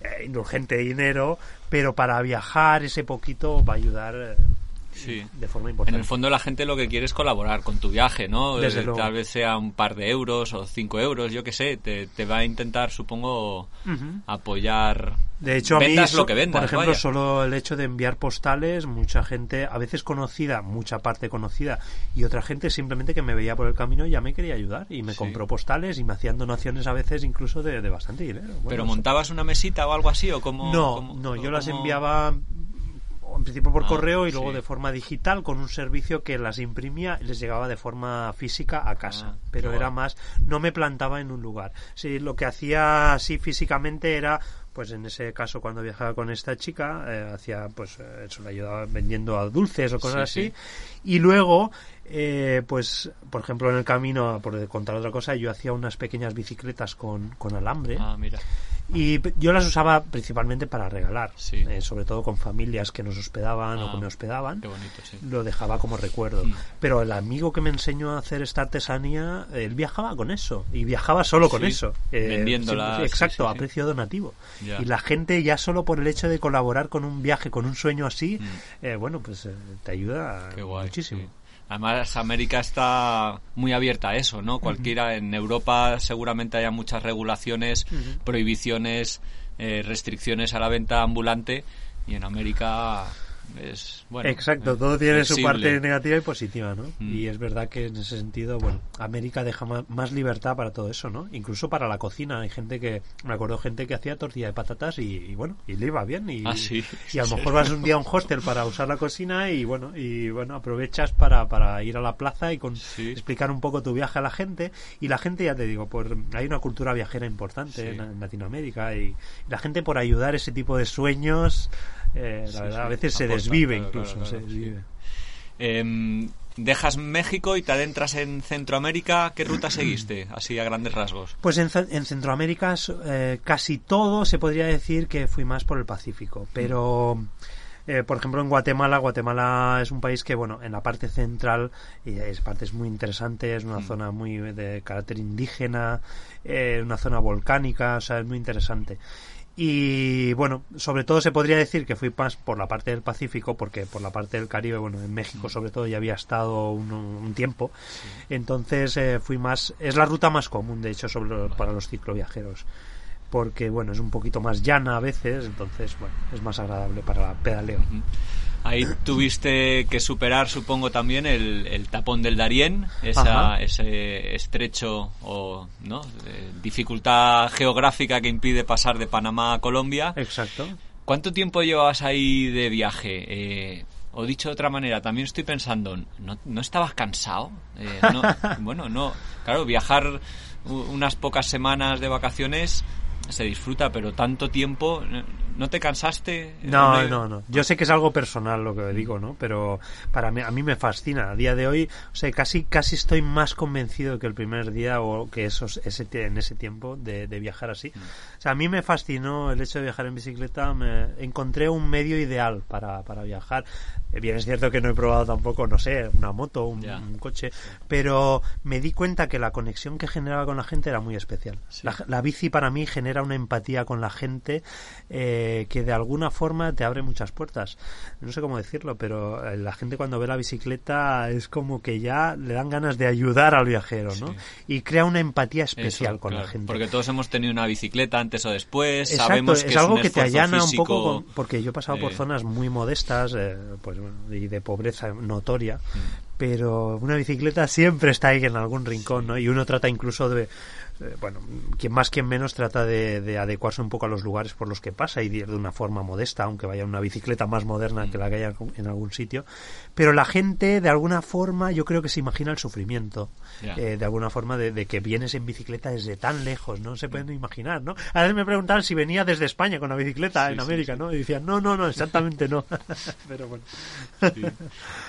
eh, indulgente de dinero, pero para viajar ese poquito va a ayudar. Eh, sí. de forma importante. En el fondo la gente lo que quiere es colaborar con tu viaje, ¿no? Tal vez sea un par de euros o cinco euros, yo qué sé, te, te, va a intentar, supongo, apoyar de hecho, a mí, lo que por ejemplo, solo el hecho de enviar postales, mucha gente, a veces conocida, mucha parte conocida, y otra gente simplemente que me veía por el camino ya me quería ayudar y me compró postales y me hacían donaciones a veces incluso de, bastante dinero. ¿Pero montabas una mesita o algo así o cómo? No, no, yo las enviaba en principio por ah, correo y luego de forma digital con un servicio que las imprimía y les llegaba de forma física a casa. Ah, pero era más, no me plantaba en un lugar. Sí, lo que hacía así físicamente era pues en ese caso cuando viajaba con esta chica eh, hacía pues eh, eso le ayudaba vendiendo a dulces o cosas así. Y luego eh, pues por ejemplo en el camino por contar otra cosa yo hacía unas pequeñas bicicletas con, con alambre. Ah, mira y yo las usaba principalmente para regalar, eh, sobre todo con familias que nos hospedaban o que me ah, hospedaban. Lo dejaba como recuerdo. Mm. Pero el amigo que me enseñó a hacer esta artesanía, él viajaba con eso. Y viajaba solo con eso. Eh, Vendiéndola. exacto, a precio donativo. Y la gente ya solo por el hecho de colaborar con un viaje, con un sueño así, mm. eh, bueno, pues te ayuda muchísimo. Además, América está muy abierta a eso, ¿no? Cualquiera, en Europa seguramente haya muchas regulaciones, prohibiciones, eh, restricciones a la venta ambulante y en América Es, bueno, Exacto, eh, todo tiene su parte negativa y positiva, ¿no? Mm. Y es verdad que en ese sentido, bueno, América deja más libertad para todo eso, ¿no? Incluso para la cocina. Hay gente que, me acuerdo gente que hacía tortilla de patatas y, y bueno, y le iba bien. Y, Ah, sí. y a lo mejor vas un día a un hostel para usar la cocina y bueno, y bueno, aprovechas para, para ir a la plaza y con, Sí. explicar un poco tu viaje a la gente. Y la gente, ya te digo, por, hay una cultura viajera importante Sí. en, en Latinoamérica y, la gente por ayudar ese tipo de sueños, eh, la verdad, a veces se desvive claro, incluso, claro, se claro, desvive. Em, dejas México y te adentras en Centroamérica. ¿Qué ruta seguiste? Así a grandes rasgos. Pues en, Ce- en Centroamérica eh, casi todo se podría decir que fui más por el Pacífico, pero eh, por ejemplo en Guatemala, Guatemala es un país que bueno en la parte central y es parte es muy interesante, es una Mm. zona muy de carácter indígena, eh, una zona volcánica, o sea es muy interesante. Y bueno, sobre todo se podría decir que fui más por la parte del Pacífico, porque por la parte del Caribe, bueno, en México sobre todo ya había estado un, un tiempo. Entonces eh, fui más. Es la ruta más común, de hecho, sobre, para los cicloviajeros. Porque, bueno, es un poquito más llana a veces, entonces, bueno, es más agradable para pedaleo. Ahí tuviste que superar, supongo, también el, el tapón del Darién, esa, ese estrecho o no Eh, dificultad geográfica que impide pasar de Panamá a Colombia. Exacto. ¿Cuánto tiempo llevabas ahí de viaje? Eh, o dicho de otra manera, también estoy pensando, ¿no, no estabas cansado? Eh, no- bueno, no. Claro, viajar unas pocas semanas de vacaciones se disfruta, pero tanto tiempo, ¿no te cansaste? No, no, no. Yo sé que es algo personal lo que digo, ¿no? Pero para mí, a mí me fascina. A día de hoy, o sea, casi, casi estoy más convencido que el primer día o que esos, ese, en ese tiempo de, de viajar así. O sea, a mí me fascinó el hecho de viajar en bicicleta. Me encontré un medio ideal para, para viajar. Eh, Bien, es cierto que no he probado tampoco, no sé, una moto, un, coche, pero me di cuenta que la conexión que generaba con la gente era muy especial. Sí. La, la bici para mí genera una empatía con la gente eh, que de alguna forma te abre muchas puertas. No sé cómo decirlo, pero eh, la gente cuando ve la bicicleta es como que ya le dan ganas de ayudar al viajero, ¿no? Sí. Y crea una empatía especial Eso, con claro, la gente. Porque todos hemos tenido una bicicleta antes o después, Exacto, sabemos que es algo un que te allana un físico, poco, con- porque yo he pasado por eh, zonas muy modestas eh, pues, y de pobreza notoria, Mm. pero una bicicleta siempre está ahí en algún rincón, ¿no? Y uno trata incluso de, eh, bueno, quien más, quien menos trata de, de adecuarse un poco a los lugares por los que pasa y de, ir de una forma modesta, aunque vaya una bicicleta más moderna que la que haya en algún sitio. Pero la gente, de alguna forma, yo creo que se imagina el sufrimiento, eh, de alguna forma, de, de que vienes en bicicleta desde tan lejos, no se pueden imaginar, ¿no? A veces me preguntaban si venía desde España con la bicicleta Sí, en América, sí. ¿no? Y decían, no, no, no, exactamente no. Pero bueno.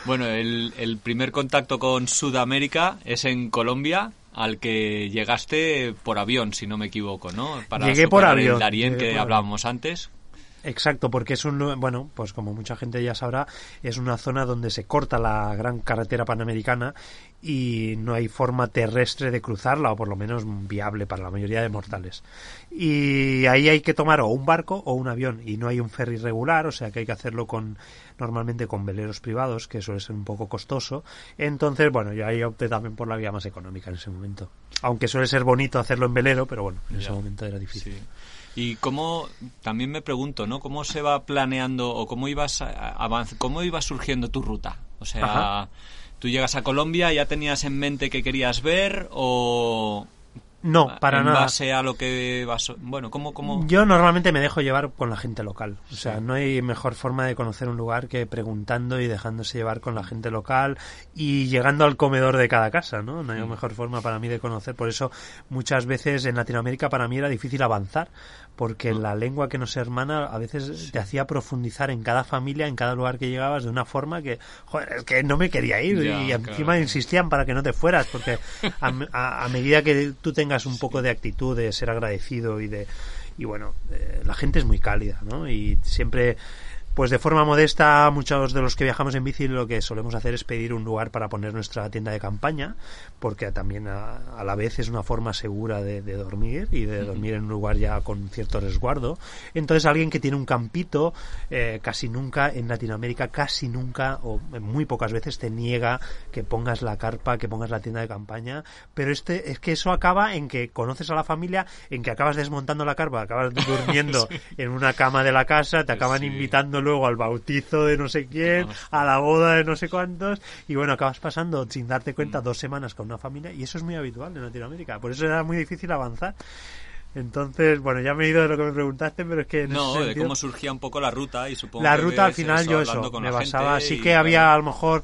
Bueno, el, el primer contacto con Sudamérica es en Colombia, al que llegaste por avión, si no me equivoco, ¿no? Para Llegué por el avión, Darién llegué que por hablábamos antes. Exacto, porque es un, bueno, pues como mucha gente ya sabrá, es una zona donde se corta la gran carretera panamericana y no hay forma terrestre de cruzarla, o por lo menos viable para la mayoría de mortales. Y ahí hay que tomar o un barco o un avión, y no hay un ferry regular, o sea que hay que hacerlo con, normalmente con veleros privados, que suele ser un poco costoso. Entonces, bueno, yo ahí opté también por la vía más económica en ese momento. Aunque suele ser bonito hacerlo en velero, pero bueno, en ese momento era difícil. Sí. Y cómo, también me pregunto, ¿no? ¿Cómo se va planeando o cómo ibas avanz- cómo iba surgiendo tu ruta? O sea, Ajá. tú llegas a Colombia, ¿ya tenías en mente qué querías ver o No, para en nada. base a lo que vas, bueno, cómo cómo Yo normalmente me dejo llevar con la gente local. O sea, no hay mejor forma de conocer un lugar que preguntando y dejándose llevar con la gente local y llegando al comedor de cada casa, ¿no? No hay Mm. mejor forma para mí de conocer. Por eso muchas veces en Latinoamérica para mí era difícil avanzar porque Mm. la lengua que nos hermana a veces te hacía profundizar en cada familia, en cada lugar que llegabas de una forma que, joder, es que no me quería ir Ya, y encima claro. insistían para que no te fueras porque a, a- a medida que tú tengas un poco de actitud de ser agradecido y de y bueno eh, la gente es muy cálida no y siempre pues de forma modesta muchos de los que viajamos en bici lo que solemos hacer es pedir un lugar para poner nuestra tienda de campaña porque también a, a la vez es una forma segura de, de dormir y de dormir en un lugar ya con cierto resguardo. Entonces alguien que tiene un campito eh, casi nunca en Latinoamérica casi nunca o muy pocas veces te niega que pongas la carpa que pongas la tienda de campaña. Pero este es que eso acaba en que conoces a la familia en que acabas desmontando la carpa acabas durmiendo en una cama de la casa te acaban Sí. invitando luego al bautizo de no sé quién, a la boda de no sé cuántos, y bueno, acabas pasando sin darte cuenta dos semanas con una familia, y eso es muy habitual en Latinoamérica. Por eso era muy difícil avanzar. Entonces, bueno, ya me he ido de lo que me preguntaste, pero es que... En no, ese de sentido, cómo surgía un poco la ruta y supongo la que ruta al final yo eso, me basaba, sí y, que había a lo mejor,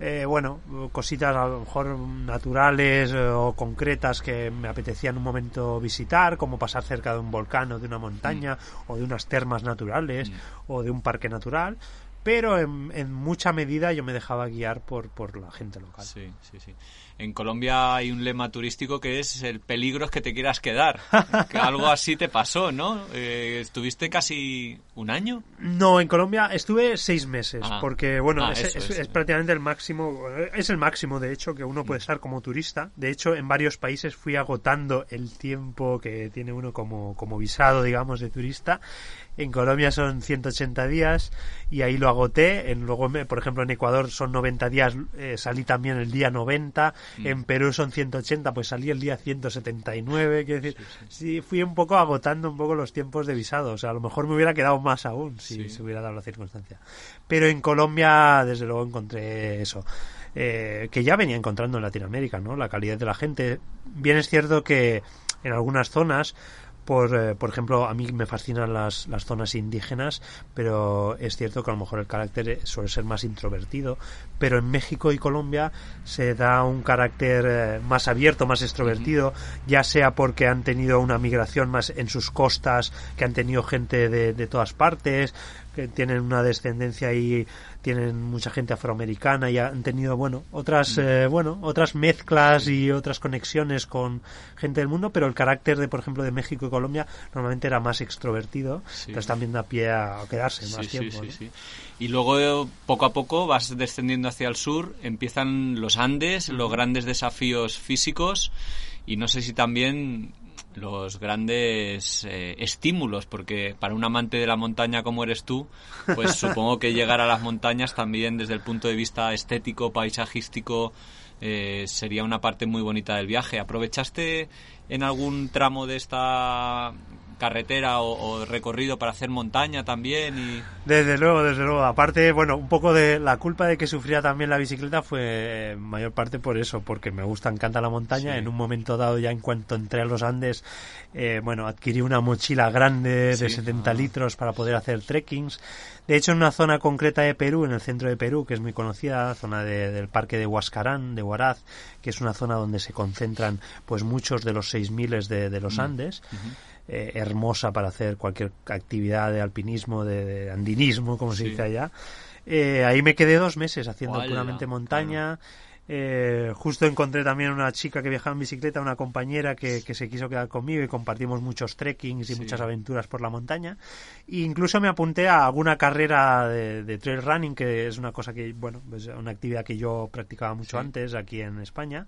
eh, bueno, cositas a lo mejor naturales eh, o concretas que me apetecía en un momento visitar, como pasar cerca de un volcán o de una montaña o de unas termas naturales Mm. o de un parque natural, pero en, en mucha medida yo me dejaba guiar por, por la gente local. Sí, sí, sí. En Colombia hay un lema turístico que es el peligro es que te quieras quedar. que algo así te pasó, ¿no? Eh, estuviste casi un año. No, en Colombia estuve seis meses, Ah. porque bueno, Ah, es, eso, es- eso. es prácticamente el máximo, es el máximo de hecho que uno puede estar como turista. De hecho, en varios países fui agotando el tiempo que tiene uno como, como visado, digamos, de turista. En Colombia son 180 días y ahí lo agoté. En, luego, por ejemplo, en Ecuador son 90 días, eh, salí también el día 90. Mm. En Perú son 180, pues salí el día 179. Quiero decir, sí, fui un poco agotando un poco los tiempos de visado. O sea, a lo mejor me hubiera quedado más aún si se hubiera dado la circunstancia. Pero en Colombia, desde luego, encontré eso. eh, que ya venía encontrando en Latinoamérica, ¿no? La calidad de la gente. Bien es cierto que en algunas zonas por, eh, por ejemplo, a mí me fascinan las, las zonas indígenas, pero es cierto que a lo mejor el carácter eh, suele ser más introvertido. Pero en México y Colombia se da un carácter eh, más abierto, más extrovertido, ya sea porque han tenido una migración más en sus costas, que han tenido gente de, de todas partes, que tienen una descendencia y tienen mucha gente afroamericana y han tenido bueno otras eh, bueno otras mezclas y otras conexiones con gente del mundo pero el carácter de por ejemplo de México y Colombia normalmente era más extrovertido Sí. entonces también da pie a quedarse más Sí, tiempo. Y luego, eh, poco a poco, vas descendiendo hacia el sur, empiezan los Andes, los grandes desafíos físicos y no sé si también los grandes eh, estímulos, porque para un amante de la montaña como eres tú, pues supongo que llegar a las montañas también desde el punto de vista estético, paisajístico, eh, sería una parte muy bonita del viaje. ¿Aprovechaste en algún tramo de esta carretera o, o recorrido para hacer montaña también? Y... Desde luego, desde luego. Aparte, bueno, un poco de la culpa de que sufría también la bicicleta fue eh, en mayor parte por eso, porque me gusta, encanta la montaña. Sí. En un momento dado, ya en cuanto entré a los Andes, eh, bueno, adquirí una mochila grande de Sí. 70 Ah. litros para poder hacer trekkings. De hecho, en una zona concreta de Perú, en el centro de Perú, que es muy conocida, zona de- del parque de Huascarán, de Huaraz, que es una zona donde se concentran pues muchos de los 6.000 de, de los Mm. Andes eh, hermosa para hacer cualquier actividad de alpinismo, de, de andinismo, como se dice allá. Eh, ahí me quedé dos meses haciendo puramente montaña. Eh, justo encontré también una chica que viajaba en bicicleta, una compañera que, que se quiso quedar conmigo y compartimos muchos trekkings y Sí. muchas aventuras por la montaña. E incluso me apunté a alguna carrera de, de trail running, que es una cosa que, bueno, es una actividad que yo practicaba mucho Sí. antes aquí en España.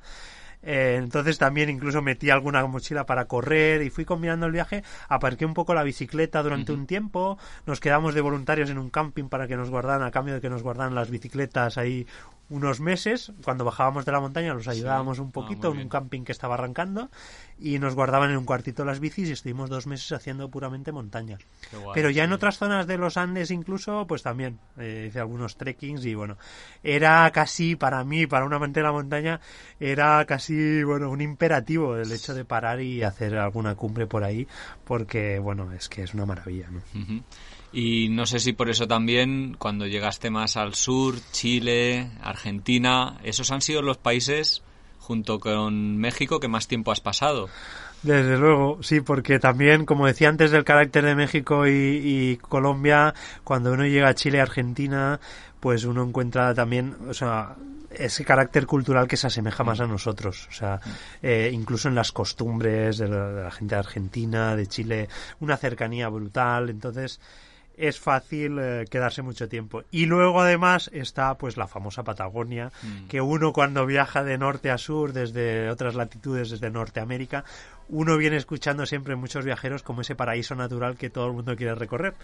Eh, entonces también incluso metí alguna mochila para correr y fui combinando el viaje. Aparqué un poco la bicicleta durante un tiempo. Nos quedamos de voluntarios en un camping para que nos guardaran, a cambio de que nos guardaran las bicicletas ahí unos meses. Cuando bajábamos de la montaña los ayudábamos un Ah, poquito en bien. un camping que estaba arrancando y nos guardaban en un cuartito las bicis y estuvimos dos meses haciendo puramente montaña. Guay, Pero ya en otras zonas de los Andes incluso, pues también eh, hice algunos trekkings y bueno, era casi para mí, para un amante de la montaña, era casi, bueno, un imperativo el hecho de parar y hacer alguna cumbre por ahí, porque bueno, es que es una maravilla. Y no sé si por eso también, cuando llegaste más al sur, Chile, Argentina, esos han sido los países, junto con México, que más tiempo has pasado. Desde luego, sí, porque también, como decía antes del carácter de México y, y Colombia, cuando uno llega a Chile, Argentina, pues uno encuentra también, o sea, ese carácter cultural que se asemeja más a nosotros. O sea, eh, incluso en las costumbres de la, de la gente argentina, de Chile, una cercanía brutal. Entonces, es fácil eh, quedarse mucho tiempo. Y luego además está pues la famosa Patagonia, Mm. que uno cuando viaja de norte a sur desde otras latitudes, desde Norteamérica, uno viene escuchando siempre muchos viajeros como ese paraíso natural que todo el mundo quiere recorrer.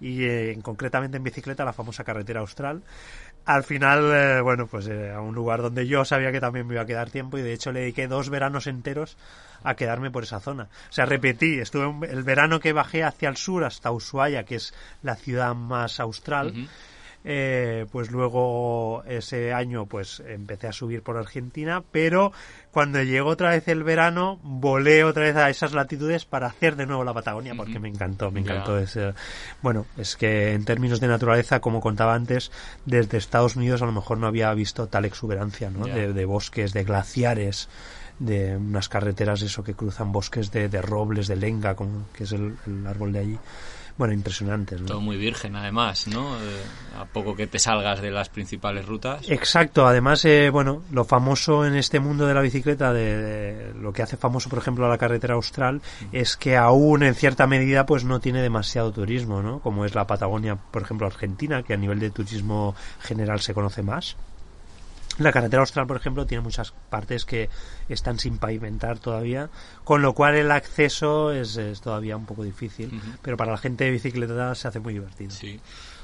Y eh, concretamente en bicicleta la famosa carretera austral. Al final, eh, bueno, pues a un lugar donde yo sabía que también me iba a quedar tiempo y de hecho le dediqué dos veranos enteros a quedarme por esa zona. O sea, repetí, estuve el verano que bajé hacia el sur hasta Ushuaia, que es la ciudad más austral. Eh, pues luego ese año pues empecé a subir por Argentina, pero cuando llegó otra vez el verano volé otra vez a esas latitudes para hacer de nuevo la Patagonia porque me encantó, me encantó ese bueno, es que en términos de naturaleza, como contaba antes, desde Estados Unidos a lo mejor no había visto tal exuberancia, ¿no? De, bosques, de glaciares de unas carreteras eso que cruzan bosques de, robles, de lenga, como, que es el árbol de allí bueno, impresionantes. ¿no? Todo muy virgen, además, ¿no? Eh, a poco que te salgas de las principales rutas. Exacto, además, eh, bueno, lo famoso en este mundo de la bicicleta, de, lo que hace famoso, por ejemplo, a la carretera austral, es que aún en cierta medida, pues no tiene demasiado turismo, ¿no? Como es la Patagonia, por ejemplo, Argentina, que a nivel de turismo general se conoce más. La carretera austral, por ejemplo, tiene muchas partes que están sin pavimentar todavía, con lo cual el acceso es, todavía un poco difícil, pero para la gente de bicicleta se hace muy divertido. Sí.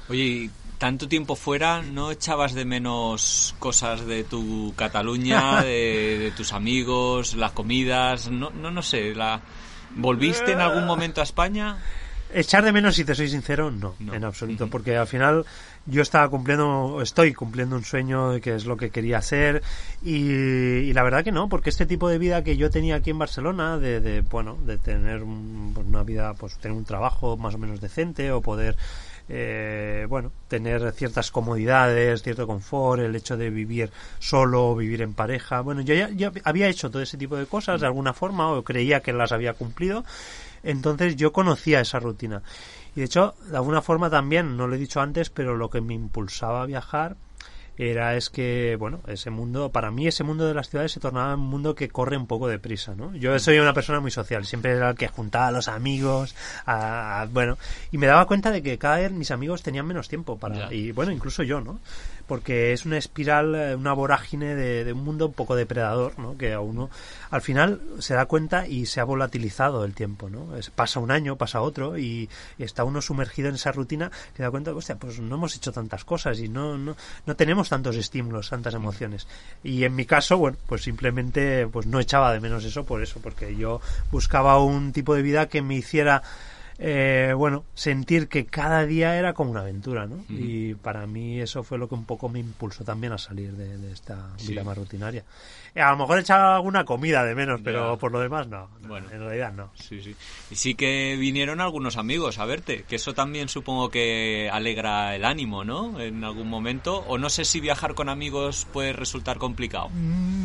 Oye, tanto tiempo fuera, ¿no echabas de menos cosas de tu Cataluña, de, tus amigos, las comidas? No, no, no sé, la... ¿volviste en algún momento a España? Echar de menos, si te soy sincero, no, en absoluto, porque al final yo estaba cumpliendo, estoy cumpliendo un sueño que es lo que quería hacer y, la verdad que no, porque este tipo de vida que yo tenía aquí en Barcelona, de, bueno, de tener pues, una vida, pues tener un trabajo más o menos decente o poder eh, bueno, tener ciertas comodidades, cierto confort, el hecho de vivir solo, vivir en pareja. Bueno, yo ya, ya, había hecho todo ese tipo de cosas de alguna forma o creía que las había cumplido, entonces yo conocía esa rutina. Y de hecho, de alguna forma también, no lo he dicho antes, pero lo que me impulsaba a viajar era es que, bueno, ese mundo, para mí ese mundo de las ciudades se tornaba un mundo que corre un poco de prisa, ¿no? Yo soy una persona muy social, siempre era el que juntaba a los amigos, a, bueno, y me daba cuenta de que cada vez mis amigos tenían menos tiempo para, y bueno, incluso yo, ¿no? Porque es una espiral, eh, una vorágine de, un mundo un poco depredador, ¿no? Que a uno al final se da cuenta y se ha volatilizado el tiempo, ¿no? pasa un año, pasa otro y, está uno sumergido en esa rutina que da cuenta, hostia, pues no hemos hecho tantas cosas y no, no, no tenemos tantos estímulos, tantas emociones. Y en mi caso, bueno, pues simplemente pues no echaba de menos eso por eso, porque yo buscaba un tipo de vida que me hiciera eh, bueno, sentir que cada día era como una aventura, ¿no? Y para mí eso fue lo que un poco me impulsó también a salir de, esta vida más rutinaria. Eh, a lo mejor echaba alguna comida de menos, pero por lo demás no. Bueno, en realidad no. Sí, sí. Y sí que vinieron algunos amigos a verte, que eso también supongo que alegra el ánimo, ¿no? En algún momento. O no sé si viajar con amigos puede resultar complicado.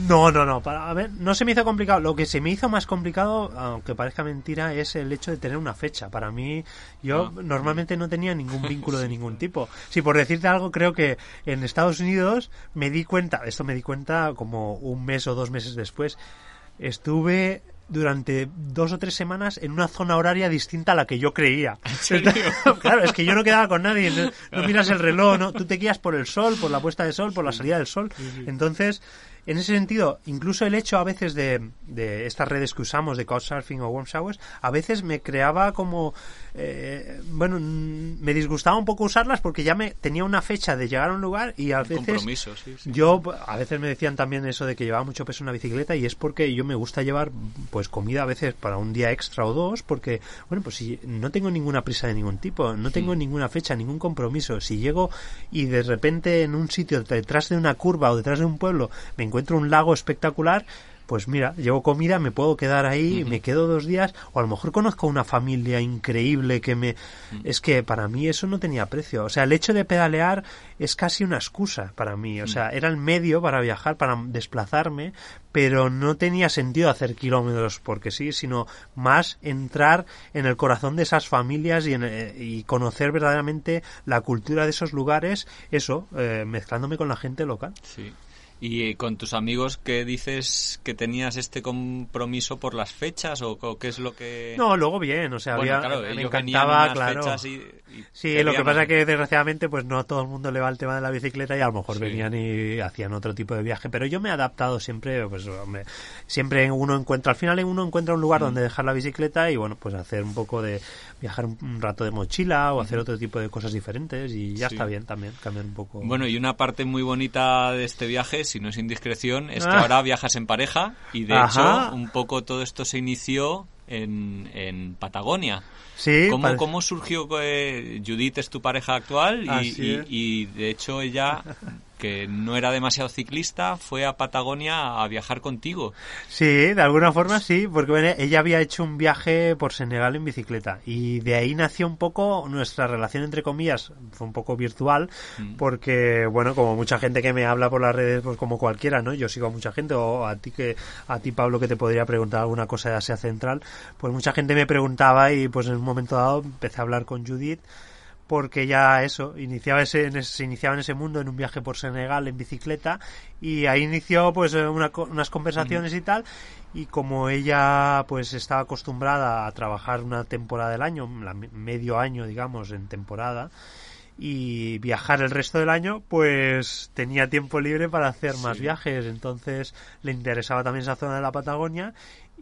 No, no, no. Para, a ver, no se me hizo complicado. Lo que se me hizo más complicado, aunque parezca mentira, es el hecho de tener una fecha. Para mí, yo ah. normalmente no tenía ningún vínculo de ningún tipo. Si por decirte algo, creo que en Estados Unidos me di cuenta, esto me di cuenta como un mes o dos meses después, estuve durante dos o tres semanas en una zona horaria distinta a la que yo creía. claro, es que yo no quedaba con nadie. No, miras el reloj, no, tú te guías por el sol, por la puesta de sol, por la salida del sol. Entonces, en ese sentido, incluso el hecho a veces de, de estas redes que usamos de Couchsurfing o Warm Showers, a veces me creaba como, eh, bueno, me disgustaba un poco usarlas porque ya me tenía una fecha de llegar a un lugar y a veces yo, a veces me decían también eso de que llevaba mucho peso en la bicicleta y es porque yo me gusta llevar pues comida a veces para un día extra o dos porque, bueno, pues si no tengo ninguna prisa de ningún tipo, no tengo ninguna fecha, ningún compromiso, si llego y de repente en un sitio detrás de una curva o detrás de un pueblo me encuentro un lago espectacular, pues mira, llevo comida, me puedo quedar ahí, me quedo dos días, o a lo mejor conozco una familia increíble que me... Es que para mí eso no tenía precio. O sea, el hecho de pedalear es casi una excusa para mí. O sea, era el medio para viajar, para desplazarme, pero no tenía sentido hacer kilómetros porque sí, sino más entrar en el corazón de esas familias y, eh, y conocer verdaderamente la cultura de esos lugares, eso, eh, mezclándome con la gente local. Sí. ¿Y con tus amigos qué dices que tenías este compromiso por las fechas o, qué es lo que...? No, luego bien, o sea, había, claro, me encantaba, claro. sí, lo que pasa es que desgraciadamente pues no a todo el mundo le va el tema de la bicicleta y a lo mejor venían y hacían otro tipo de viaje, pero yo me he adaptado siempre, pues siempre uno encuentra, al final uno encuentra un lugar mm. donde dejar la bicicleta y bueno, pues hacer un poco de viajar un, rato de mochila o hacer otro tipo de cosas diferentes y ya está bien también, cambiar un poco. Bueno, y una parte muy bonita de este viaje si no es indiscreción, es que ah. ahora viajas en pareja y de hecho un poco todo esto se inició en, en Patagonia. Sí, ¿Cómo, ¿Cómo, surgió que Judith es tu pareja actual y, y, de hecho ella que no era demasiado ciclista, fue a Patagonia a viajar contigo. Sí, de alguna forma sí, porque ella había hecho un viaje por Senegal en bicicleta y de ahí nació un poco nuestra relación entre comillas, fue un poco virtual, mm. porque bueno, como mucha gente que me habla por las redes, pues como cualquiera, ¿no? Yo sigo a mucha gente o a ti que a ti Pablo que te podría preguntar alguna cosa de Asia Central, pues mucha gente me preguntaba y pues en un momento dado empecé a hablar con Judith porque ya eso, iniciaba ese, se iniciaba en ese mundo en un viaje por Senegal en bicicleta y ahí inició pues eh, unas conversaciones y tal y como ella pues estaba acostumbrada a trabajar una temporada del año, medio año digamos en temporada y viajar el resto del año, pues tenía tiempo libre para hacer más viajes. Entonces le interesaba también esa zona de la Patagonia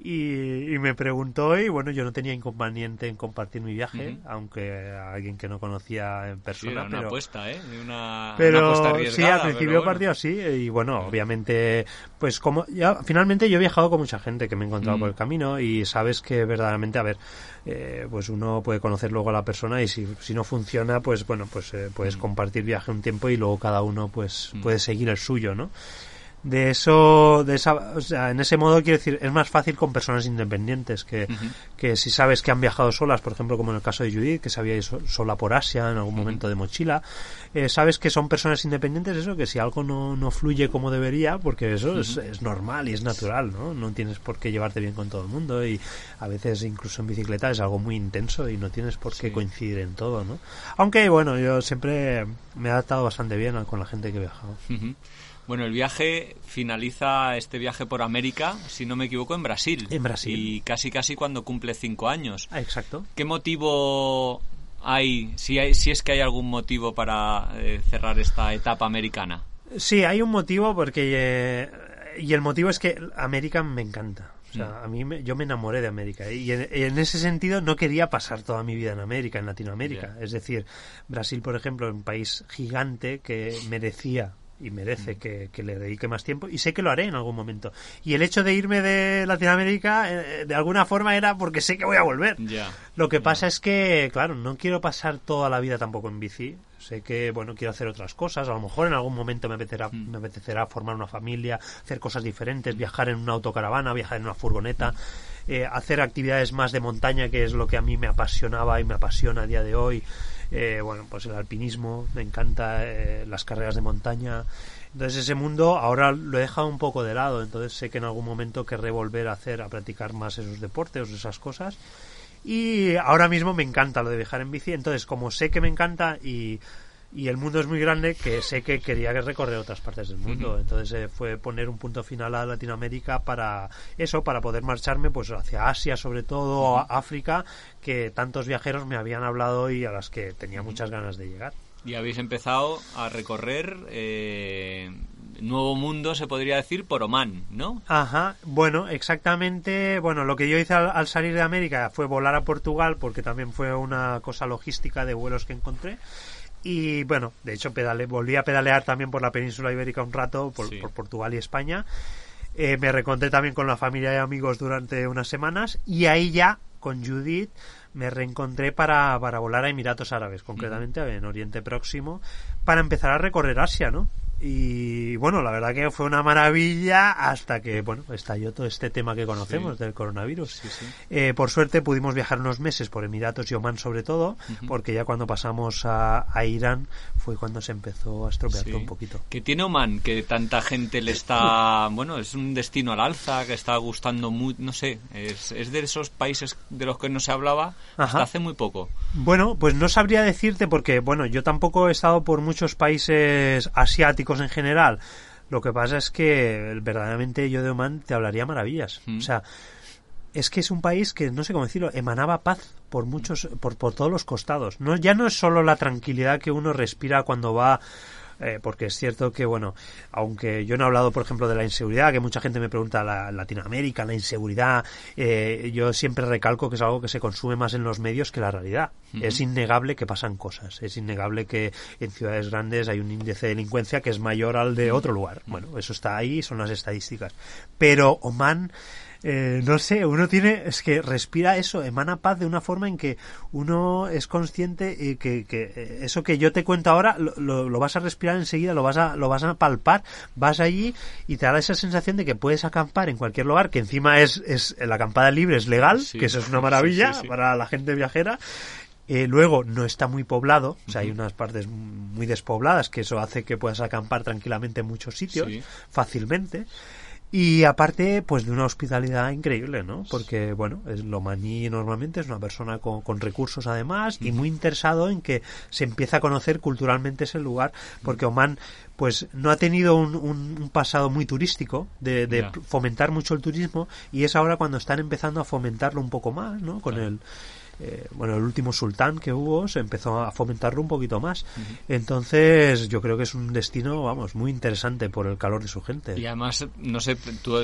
y, me preguntó y bueno, yo no tenía inconveniente en compartir mi viaje, aunque a alguien que no conocía en persona. Sí, una apuesta, ¿eh? Una, pero sí, al principio partió así y bueno, obviamente, pues como ya finalmente yo he viajado con mucha gente que me he encontrado por el camino y sabes que verdaderamente, a ver, eh, pues uno puede conocer luego a la persona y si, si no funciona, pues bueno, pues eh, puedes compartir viaje un tiempo y luego cada uno pues puede seguir el suyo, ¿no? De eso, de esa, o sea, en ese modo quiero decir, es más fácil con personas independientes que, que si sabes que han viajado solas, por ejemplo, como en el caso de Judith, que se había ido sola por Asia en algún momento de mochila, eh, sabes que son personas independientes, eso, que si algo no, no fluye como debería, porque eso es, es, normal y es natural, ¿no? No tienes por qué llevarte bien con todo el mundo y a veces incluso en bicicleta es algo muy intenso y no tienes por qué coincidir en todo, ¿no? Aunque, bueno, yo siempre me he adaptado bastante bien con la gente que he viajado. Bueno, el viaje finaliza este viaje por América, si no me equivoco, en Brasil. En Brasil. Y casi casi cuando cumple cinco años. Ah, exacto. ¿Qué motivo hay, si, hay, si es que hay algún motivo para eh, cerrar esta etapa americana? Sí, hay un motivo porque... Eh, y el motivo es que América me encanta. O sea, mm. a mí me, yo me enamoré de América y en, ese sentido no quería pasar toda mi vida en América, en Latinoamérica. Es decir, Brasil, por ejemplo, es un país gigante que merecía y merece que, le dedique más tiempo y sé que lo haré en algún momento. Y el hecho de irme de Latinoamérica eh, de alguna forma era porque sé que voy a volver. lo que pasa es que, claro, no quiero pasar toda la vida tampoco en bici. Sé que, bueno, quiero hacer otras cosas. A lo mejor en algún momento me apetecerá, mm. me apetecerá formar una familia, hacer cosas diferentes, viajar en una autocaravana, viajar en una furgoneta. Eh, hacer actividades más de montaña, que es lo que a mí me apasionaba y me apasiona a día de hoy. Eh, bueno, pues el alpinismo, me encanta eh, las carreras de montaña. Entonces ese mundo ahora lo he dejado un poco de lado, entonces sé que en algún momento querré volver a hacer, a practicar más esos deportes esas cosas. Y ahora mismo me encanta lo de viajar en bici, entonces como sé que me encanta y y el mundo es muy grande que sé que quería recorrer otras partes del mundo. Entonces eh, fue poner un punto final a Latinoamérica para eso, para poder marcharme pues hacia Asia, sobre todo a África, que tantos viajeros me habían hablado y a las que tenía muchas ganas de llegar. Y habéis empezado a recorrer eh, Nuevo Mundo, se podría decir, por Oman, ¿no? Ajá, bueno, exactamente. Bueno, lo que yo hice al, salir de América fue volar a Portugal, porque también fue una cosa logística de vuelos que encontré. Y bueno, de hecho pedale, volví a pedalear también por la península ibérica un rato, por, Portugal y España. Eh, me reencontré también con la familia y amigos durante unas semanas y ahí ya con Judith me reencontré para, para volar a Emiratos Árabes, concretamente en Oriente Próximo, para empezar a recorrer Asia, ¿no? Y bueno, la verdad que fue una maravilla hasta que, bueno, estalló todo este tema que conocemos del coronavirus. Eh, por suerte pudimos viajar unos meses por Emiratos y Oman sobre todo, porque ya cuando pasamos a, Irán fue cuando se empezó a estropear todo un poquito. ¿Qué tiene Oman? Que tanta gente le está, bueno, es un destino al alza, que está gustando muy, no sé, es, es de esos países de los que no se hablaba hasta hace muy poco. Bueno, pues no sabría decirte porque, bueno, yo tampoco he estado por muchos países asiáticos en general. Lo que pasa es que verdaderamente yo de Oman te hablaría maravillas. Mm. O sea, es que es un país que no sé cómo decirlo, emanaba paz por muchos, por, por todos los costados. No, ya no es solo la tranquilidad que uno respira cuando va eh, porque es cierto que, bueno, aunque yo no he hablado, por ejemplo, de la inseguridad, que mucha gente me pregunta la Latinoamérica, la inseguridad, eh, yo siempre recalco que es algo que se consume más en los medios que la realidad. Es innegable que pasan cosas, es innegable que en ciudades grandes hay un índice de delincuencia que es mayor al de otro lugar. Bueno, eso está ahí, son las estadísticas. Pero Oman eh, no sé, uno tiene, es que respira eso, emana paz de una forma en que uno es consciente y que, que eh, eso que yo te cuento ahora lo, lo- lo vas a respirar enseguida, lo vas a, lo vas a palpar, vas allí y te da esa sensación de que puedes acampar en cualquier lugar, que encima es, es la acampada libre es legal, Sí. que eso es una maravilla Sí, sí, sí. para la gente viajera. Eh, luego no está muy poblado, o sea, hay unas partes muy despobladas que eso hace que puedas acampar tranquilamente en muchos sitios, fácilmente. Y aparte, pues de una hospitalidad increíble, ¿no? Porque, bueno, es lo maní normalmente es una persona con, con recursos además y muy interesado en que se empiece a conocer culturalmente ese lugar, porque Oman, pues no ha tenido un, un- un pasado muy turístico de, de fomentar mucho el turismo y es ahora cuando están empezando a fomentarlo un poco más, ¿no? Con el eh, bueno, el último sultán que hubo se empezó a fomentarlo un poquito más. Entonces, yo creo que es un destino, vamos, muy interesante por el calor de su gente. Y además, no sé, tú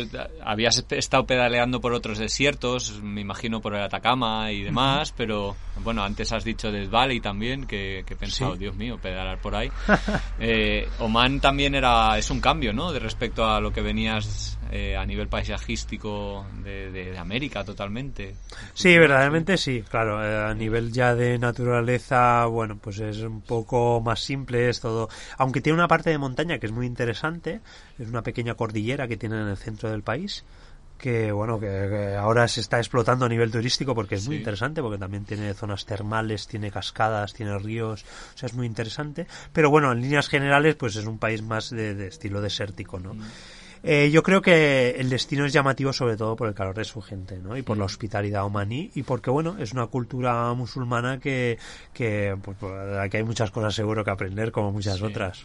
habías estado pedaleando por otros desiertos, me imagino por el Atacama y demás, pero bueno, antes has dicho del Valley también, que, que he pensado, Sí. Dios mío, pedalar por ahí. Eh, Oman también era, es un cambio, ¿no? De respecto a lo que venías eh, a nivel paisajístico de, de- de América totalmente. Sí, verdaderamente sí, claro, eh, a nivel ya de naturaleza, bueno, pues es un poco más simple, es todo, aunque tiene una parte de montaña que es muy interesante, es una pequeña cordillera que tiene en el centro del país, que bueno, que, que ahora se está explotando a nivel turístico porque es muy interesante, porque también tiene zonas termales, tiene cascadas, tiene ríos, o sea, es muy interesante, pero bueno, en líneas generales, pues es un país más de, de estilo desértico, ¿no? Eh, yo creo que el destino es llamativo sobre todo por el calor de su gente, ¿no? Y por la hospitalidad omaní y porque, bueno, es una cultura musulmana que, que, pues, que hay muchas cosas seguro que aprender, como muchas Sí. otras.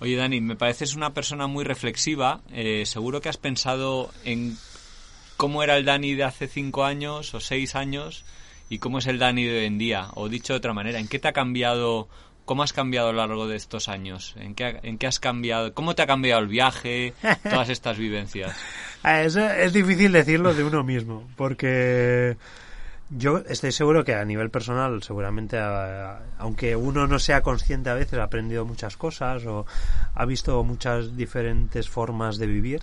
Oye, Dani, me pareces una persona muy reflexiva. Eh, seguro que has pensado en cómo era el Dani de hace cinco años o seis años y cómo es el Dani de hoy en día. O dicho de otra manera, ¿en qué te ha cambiado? ¿Cómo has cambiado a lo largo de estos años? ¿En qué, en qué has cambiado? ¿Cómo te ha cambiado el viaje? Todas estas vivencias. Es, difícil decirlo de uno mismo, porque yo estoy seguro que a nivel personal, seguramente, aunque uno no sea consciente a veces, ha aprendido muchas cosas o ha visto muchas diferentes formas de vivir.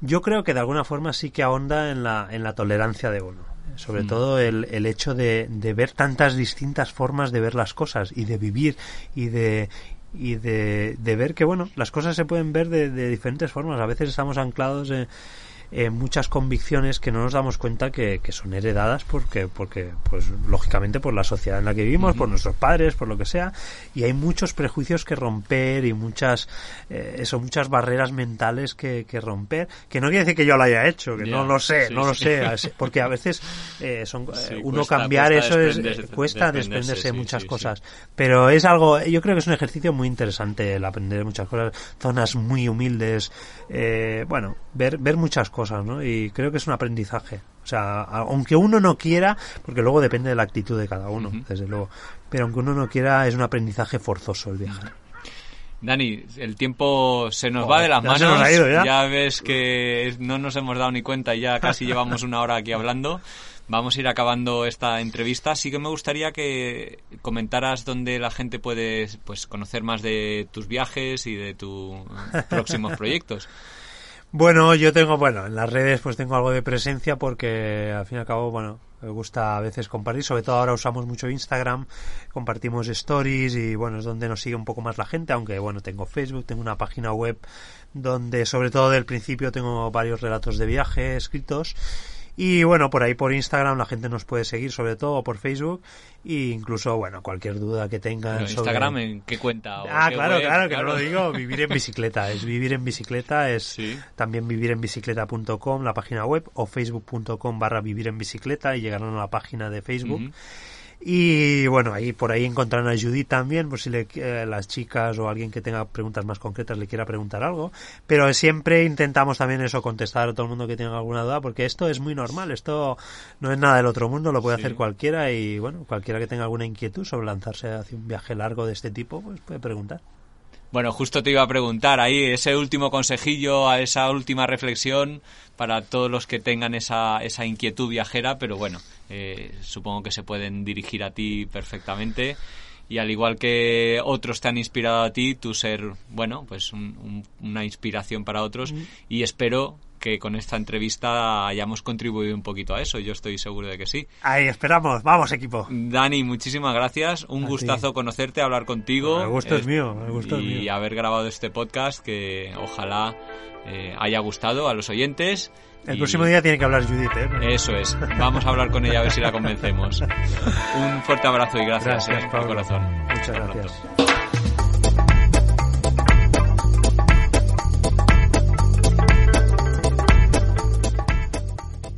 Yo creo que de alguna forma sí que ahonda en la, en la tolerancia de uno. Sobre Mm. todo el, el hecho de, de ver tantas distintas formas de ver las cosas y de vivir y de, y de, de ver que, bueno, las cosas se pueden ver de, de diferentes formas. A veces estamos anclados en, en muchas convicciones que no nos damos cuenta que, que son heredadas porque, porque, pues, lógicamente por la sociedad en la que vivimos, por nuestros padres, por lo que sea, y hay muchos prejuicios que romper y muchas, eh, eso, muchas barreras mentales que, que romper, que no quiere decir que yo lo haya hecho, que no lo sé, sí, no lo sé, porque a veces eh, son, eh, Sí, uno cuesta- cambiar cuesta eso es, desprenderse- eh, cuesta desprenderse, de muchas cosas, pero es algo, yo creo que es un ejercicio muy interesante el aprender muchas cosas, zonas muy humildes, eh, bueno, ver, ver muchas cosas, ¿no? Y creo que es un aprendizaje. O sea, aunque uno no quiera, porque luego depende de la actitud de cada uno, desde luego, pero aunque uno no quiera, es un aprendizaje forzoso el viajar. Dani, el tiempo se nos va de las ya manos. se nos ha ido, ya. ves que no nos hemos dado ni cuenta y ya casi llevamos una hora aquí hablando. Vamos a ir acabando esta entrevista. Sí que me gustaría que comentaras dónde la gente puede pues, conocer más de tus viajes y de tus próximos proyectos. Bueno, yo tengo, bueno, en las redes pues tengo algo de presencia porque al fin y al cabo, bueno, me gusta a veces compartir, sobre todo ahora usamos mucho Instagram, compartimos stories y bueno, es donde nos sigue un poco más la gente, aunque bueno, tengo Facebook, tengo una página web donde sobre todo del principio tengo varios relatos de viaje escritos y bueno, por ahí por Instagram la gente nos puede seguir, sobre todo por Facebook e incluso, bueno, cualquier duda que tengan Pero sobre... Instagram, ¿en qué cuenta? o Ah, qué claro, web? claro, que no lo digo. Vivir en bicicleta. Es vivir en bicicleta, es Sí. también vivirenbicicleta.com, la página web, o facebook.com barra vivir en bicicleta y llegarán a la página de Facebook. Y bueno, ahí por ahí encontrarán a Judith también, por si le, eh, las chicas o alguien que tenga preguntas más concretas le quiera preguntar algo. Pero siempre intentamos también eso, contestar a todo el mundo que tenga alguna duda, porque esto es muy normal, esto no es nada del otro mundo, lo puede hacer cualquiera y bueno, cualquiera que tenga alguna inquietud sobre lanzarse hacia un viaje largo de este tipo, pues puede preguntar. Bueno, justo te iba a preguntar ahí ese último consejillo, a esa última reflexión para todos los que tengan esa, esa inquietud viajera, pero bueno, eh, supongo que se pueden dirigir a ti perfectamente. Y al igual que otros te han inspirado a ti, tú ser, bueno, pues una inspiración para otros. Y espero que con esta entrevista hayamos contribuido un poquito a eso. Yo estoy seguro de que sí. Ahí esperamos. Vamos, equipo. Dani, muchísimas gracias. Un gustazo conocerte, hablar contigo. El gusto es, mío. El gusto y es mío. haber grabado este podcast que ojalá eh, haya gustado a los oyentes. El próximo día tiene que hablar Judith, ¿eh? Eso es. Vamos a hablar con ella a ver si la convencemos. Un fuerte abrazo y gracias, gracias eh, corazón. Muchas gracias.